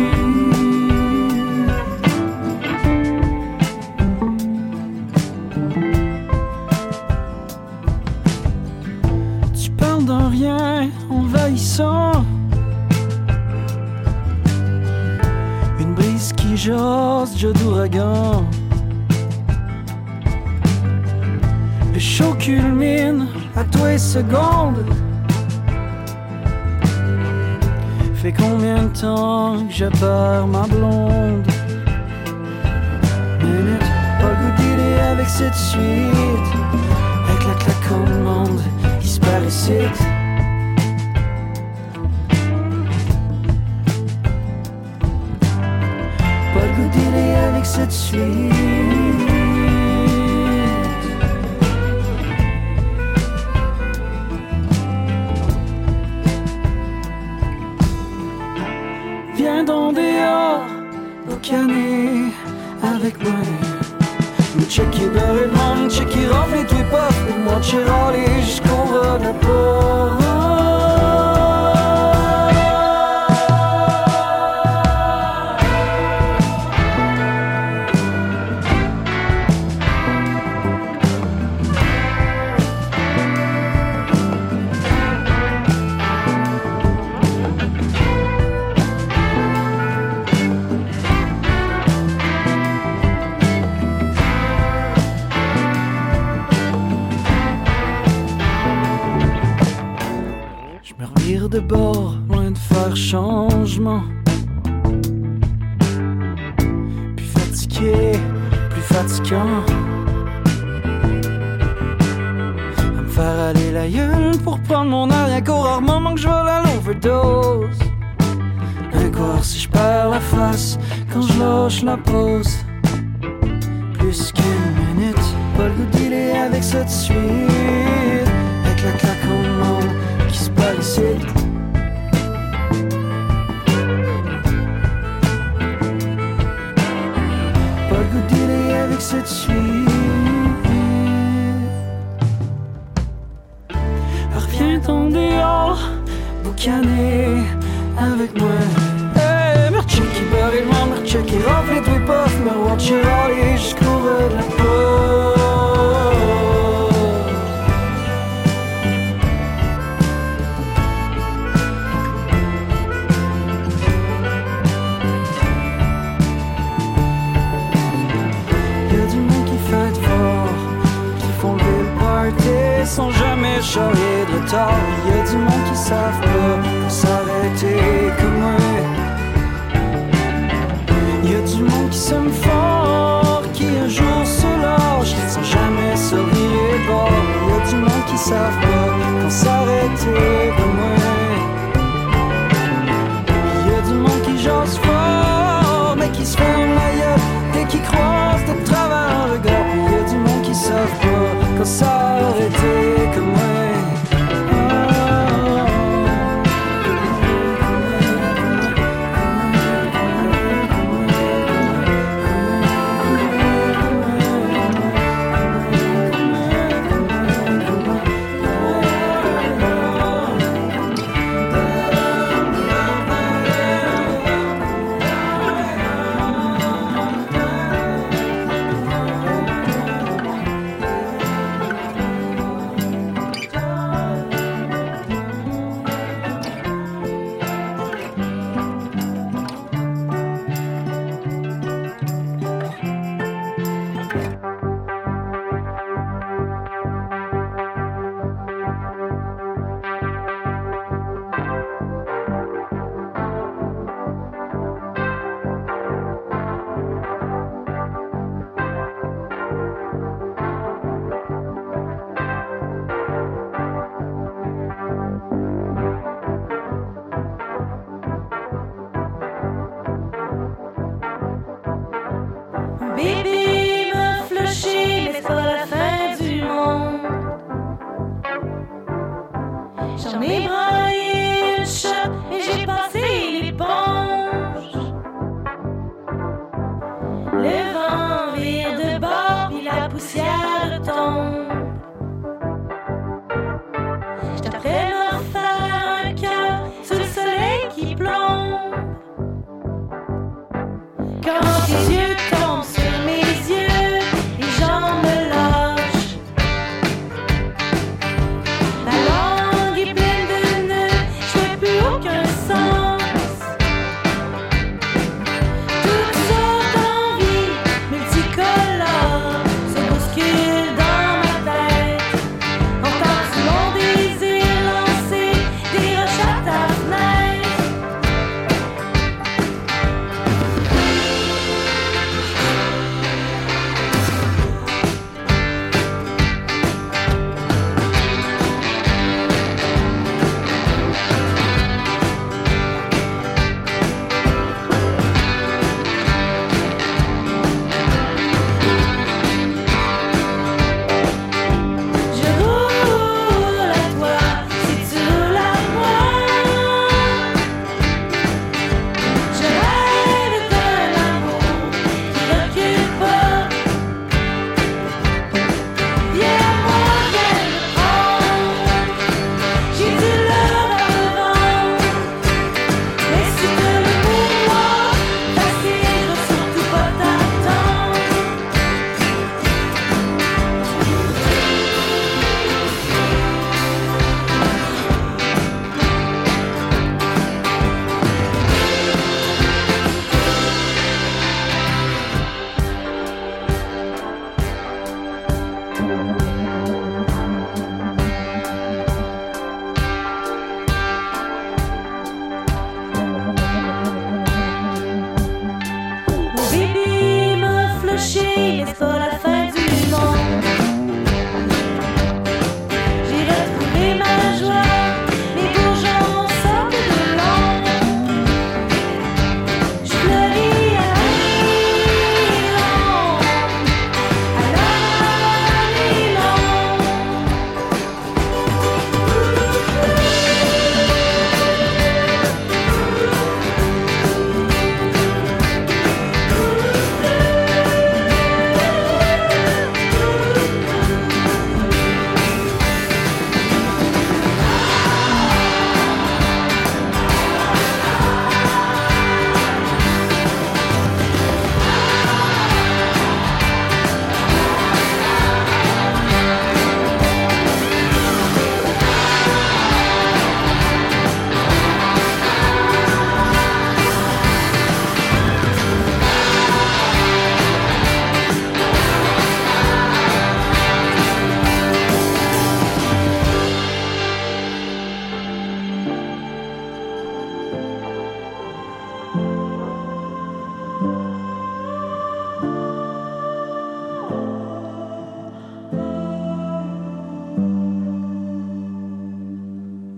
Une brise qui jase, jeu d'ouragan. Le show culmine à toi et seconde. Fait combien de temps que je ma blonde? Minute, pas le goût avec cette suite. Avec la monde, il se perd le aller avec cette suite. Viens dans dehors, boucaner avec moi. Me checker beurre et man, rafle et tout pas. Pour moi, chialer jusqu'au J'en ai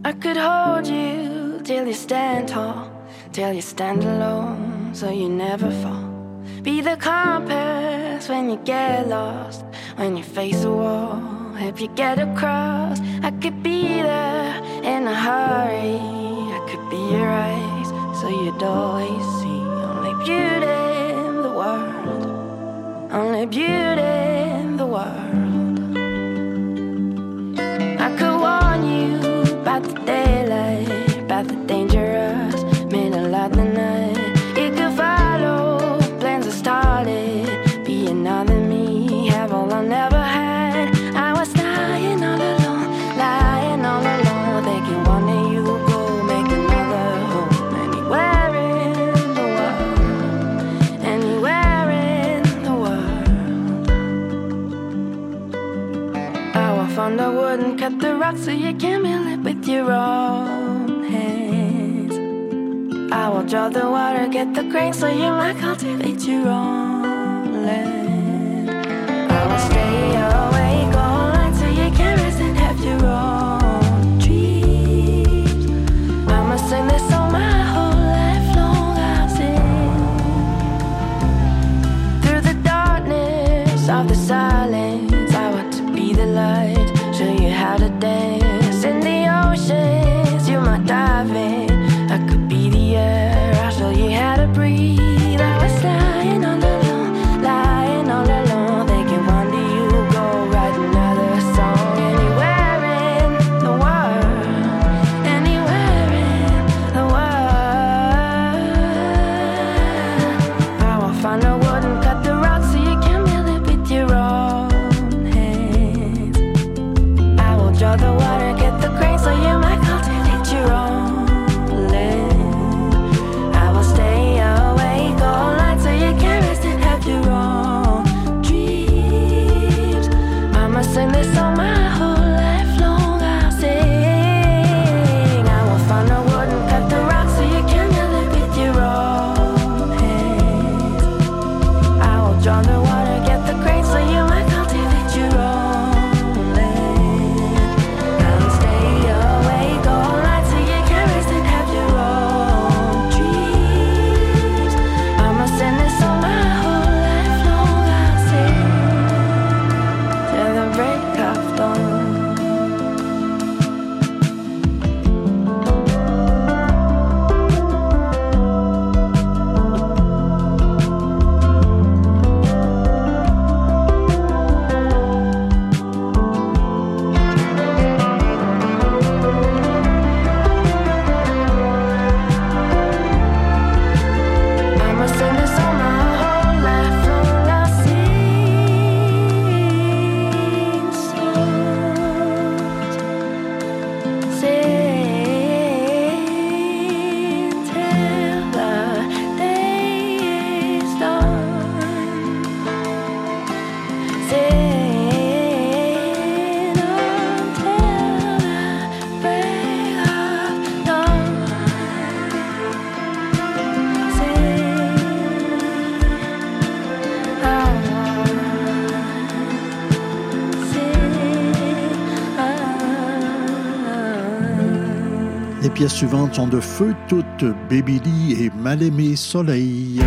I could hold you till you stand tall, till you stand alone, so you never fall. Be the compass when you get lost, when you face a wall, help you get across. I could be there in a hurry, I could be your eyes, so you'd always see only beauty in the world, only beauty. rock so you can build it with your own hands. I will draw the water, get the grain so you might cultivate your own land. I will stay away. pièces suivantes sont de Feu Toute, Baby Lee et Mal aimé Soleil.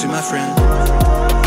Dis-moi où es-tu, ma friend?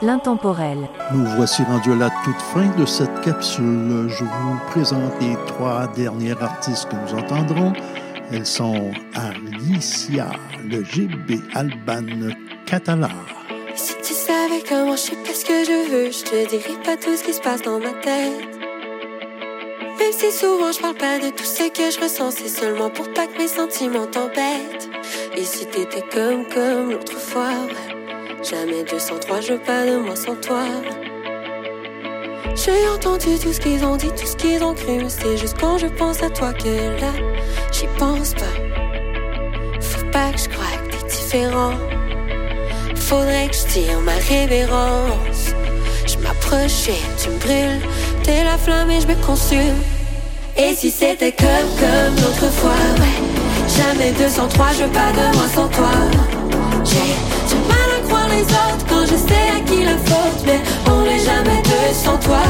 L'intemporel. Nous voici rendus à la toute fin de cette capsule. Je vous présente les trois dernières artistes que nous entendrons. Elles sont Alicia, le GB Alban Catalan. Si tu savais comment je sais pas ce que je veux, je te dirais pas tout ce qui se passe dans ma tête. Même si souvent je parle pas de tout ce que je ressens, c'est seulement pour pas que mes sentiments t'embêtent. Et si t'étais comme, comme l'autre fois, ouais. Jamais 203, je veux pas de moi sans toi. J'ai entendu tout ce qu'ils ont dit, tout ce qu'ils ont cru, c'est juste quand je pense à toi que là, j'y pense pas. Faut pas que je croie que t'es différent. Faudrait que je tire ma révérence. Je m'approche et tu me brûles. T'es la flamme et je me consume. Et si c'était comme, comme l'autre fois, ouais. Jamais 203, je veux pas de moi sans toi. J'ai les autres quand je sais à qui la faute, mais on n'est jamais deux sans toi.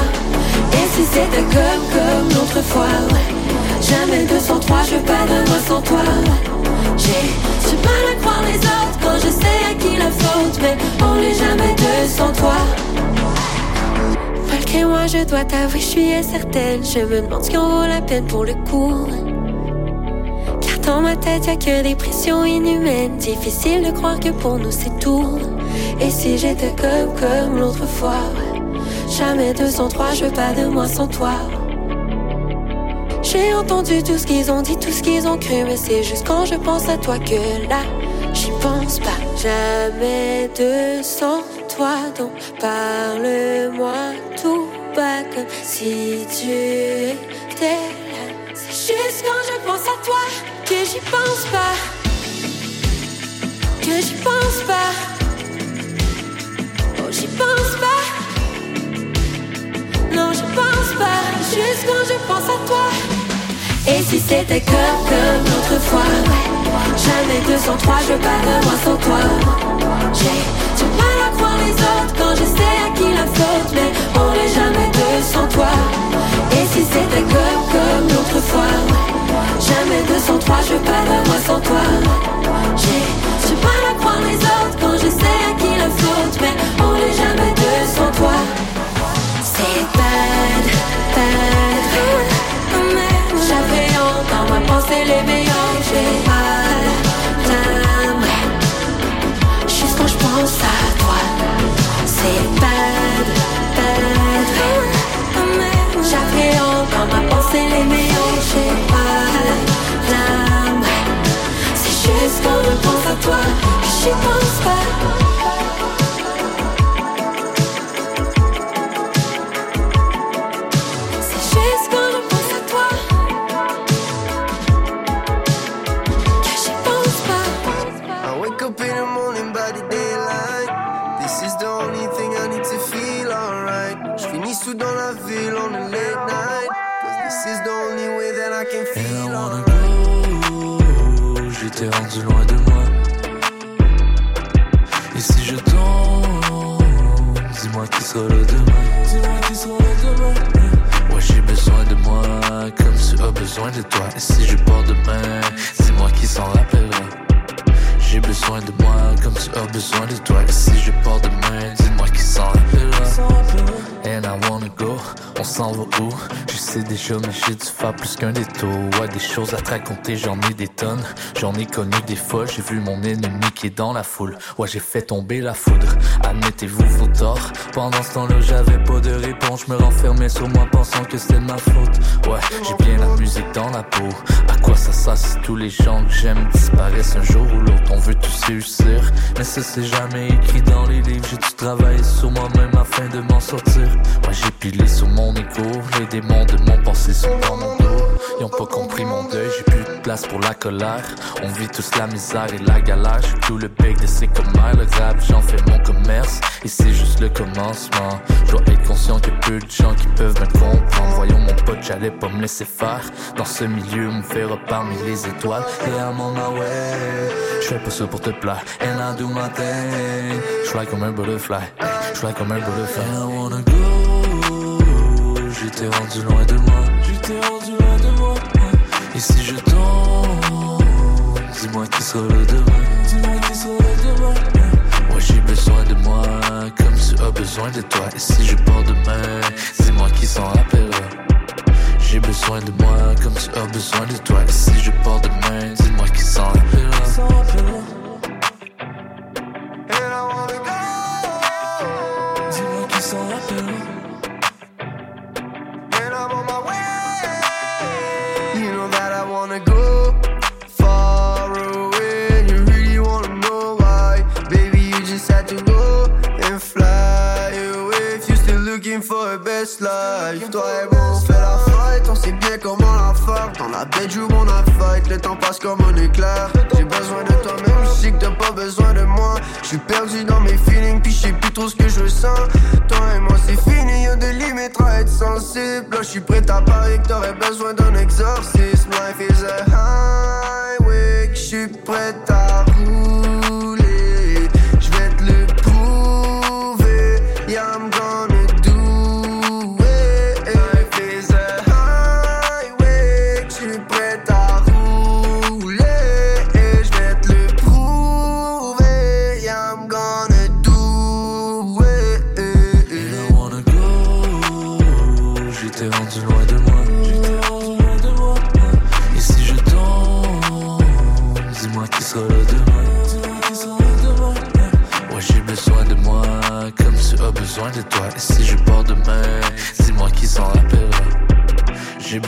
Et si c'était comme, comme l'autre fois, ouais. Jamais 203, je veux pas de moi sans toi. J'ai du mal à croire les autres quand je sais à qui la faute, mais on n'est jamais deux sans toi. Malgré moi, je dois t'avouer, je suis incertaine. Je me demande ce qui en vaut la peine pour le coup. Car dans ma tête, y'a que des pressions inhumaines. Difficile de croire que pour nous c'est tout. Et si j'étais comme, comme l'autre fois? Jamais 203, je veux pas de moi sans toi. J'ai entendu tout ce qu'ils ont dit, tout ce qu'ils ont cru, mais c'est juste quand je pense à toi que là, j'y pense pas. Jamais deux sans toi, donc parle-moi tout bas comme si tu étais là. C'est juste quand je pense à toi que j'y pense pas. Que j'y pense pas. Pense pas. Non, j'y pense pas. Juste quand je pense à toi. Et si c'était comme, comme l'autre fois, ouais. Jamais 203, je veux pas de moi sans toi. J'ai du mal à croire les autres quand je sais à qui la faute, mais on n'est jamais deux sans toi. Et si c'était comme, comme l'autre fois, ouais. Jamais 203, je veux pas de moi sans toi. J'ai du mal à croire les autres quand je sais à qui la faute, mais sans toi. C'est bad, bad. J'appréhende dans ma pensée les meilleurs. J'ai l'âme Juste quand je pense à toi. C'est bad, bad. J'appréhende dans ma pensée les meilleurs. J'ai l'âme C'est juste quand je pense à toi. J'y pense pas te j'en ai des tonnes. J'en ai connu des fois, j'ai vu mon ennemi qui est dans la foule. Ouais, j'ai fait tomber la foudre. Admettez-vous vos torts. Pendant ce temps-là, j'avais pas de réponse. Je me renfermais sur moi pensant que c'était ma faute. Ouais, j'ai bien la musique dans la peau. À quoi ça sert si tous les gens que j'aime disparaissent un jour ou l'autre? On veut tous réussir. Mais ça, c'est jamais écrit dans les livres. J'ai dû travailler sur moi-même afin de m'en sortir. Moi, j'ai pilé sur mon écho. Les démons de mon passé sont dans mon dos. Ils pas compris mon deuil, j'ai plus de place pour la colère. On vit tous la misère et la galère. J'suis tout le bec de ces commères. Le rap, j'en fais mon commerce. Et c'est juste le commencement. Je dois être conscient qu'il y a peu de gens qui peuvent me comprendre. Voyons mon pote, j'allais pas me laisser faire. Dans ce milieu, on me fait parmi les étoiles. Et à mon way, je fais pas ça pour te plaire. And I do my thing. Comme un butterfly. Je fly comme un butterfly. And I wanna go. J'étais rendu loin de moi. Et si je tombe, dis-moi qui sera là demain. Dis-moi qui sera là demain. Ouais, j'ai besoin de moi tu as besoin de toi. Et si je pars demain, dis-moi qui s'en rappellera. J'ai besoin de moi comme tu as besoin de toi. Et si je pars demain, dis-moi qui s'en rappellera. Dis-moi qui s'en rappelle. Toi et moi on fait la fight. On sait bien comment la faire. Dans la bedroom on a fight. Le temps passe comme un éclair. J'ai besoin de toi, même je sais que t'as pas besoin de moi. Je suis perdu dans mes feelings, puis je sais plus trop ce que je sens. Toi et moi c'est fini, y'a des limites à être sensible. Je suis prêt à parier que t'aurais besoin d'un exorcisme. Life is a highway, je suis prêt à rouler.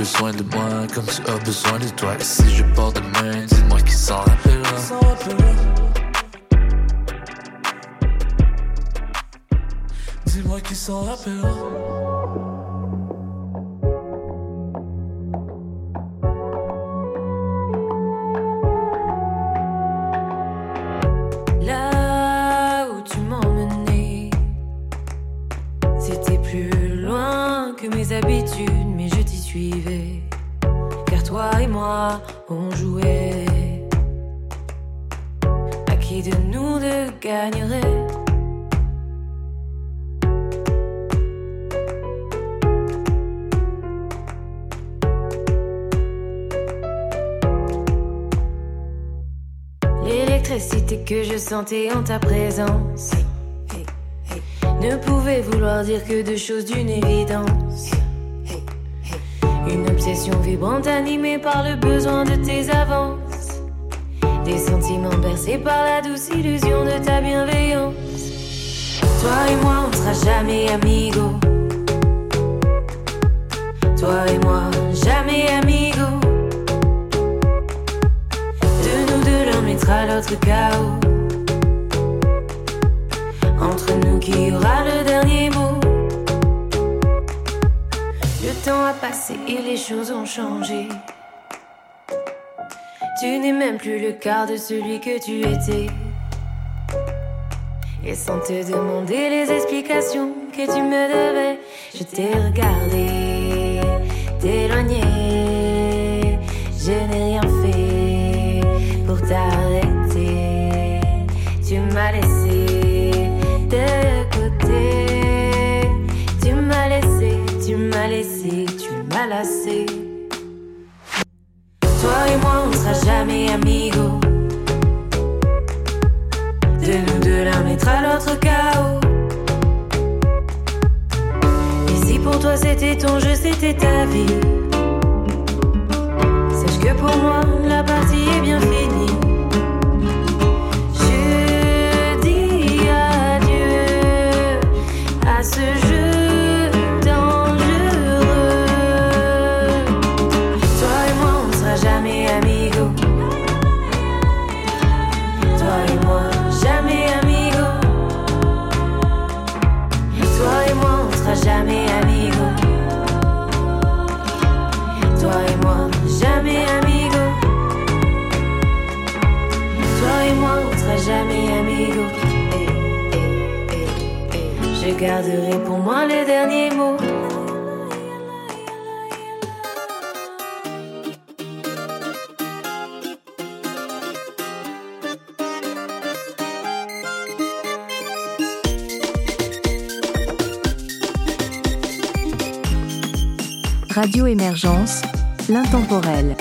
Besoin de moi comme tu as besoin de toi. Et si je pars demain, dis-moi qui s'en rappellera? Dis-moi qui s'en rappellera. L'électricité que je sentais en ta présence ne pouvait vouloir dire que deux choses d'une évidence. Une obsession vibrante animée par le besoin de tes avances. Bercés par la douce illusion de ta bienveillance. Toi et moi, on sera jamais amigos. Toi et moi, jamais amigos. De nous deux, l'un mettra l'autre chaos. Entre nous, qui aura le dernier mot? Le temps a passé et les choses ont changé. Tu n'es même plus le quart de celui que tu étais. Et sans te demander les explications que tu me devais, je t'ai regardé, t'éloigner. Je n'ai rien fait pour t'arrêter. Tu m'as laissé de côté. Tu m'as laissé, tu m'as laissé, tu m'as lassé. Toi et moi, on sera jamais amigos. De nous deux, l'un mettra l'autre chaos. Et si pour toi c'était ton jeu, c'était ta vie. Sache que pour moi, la partie est bien finie. Je dis adieu à ce jeu garderai pour moi les derniers mots. Radio Émergence, l'intemporel.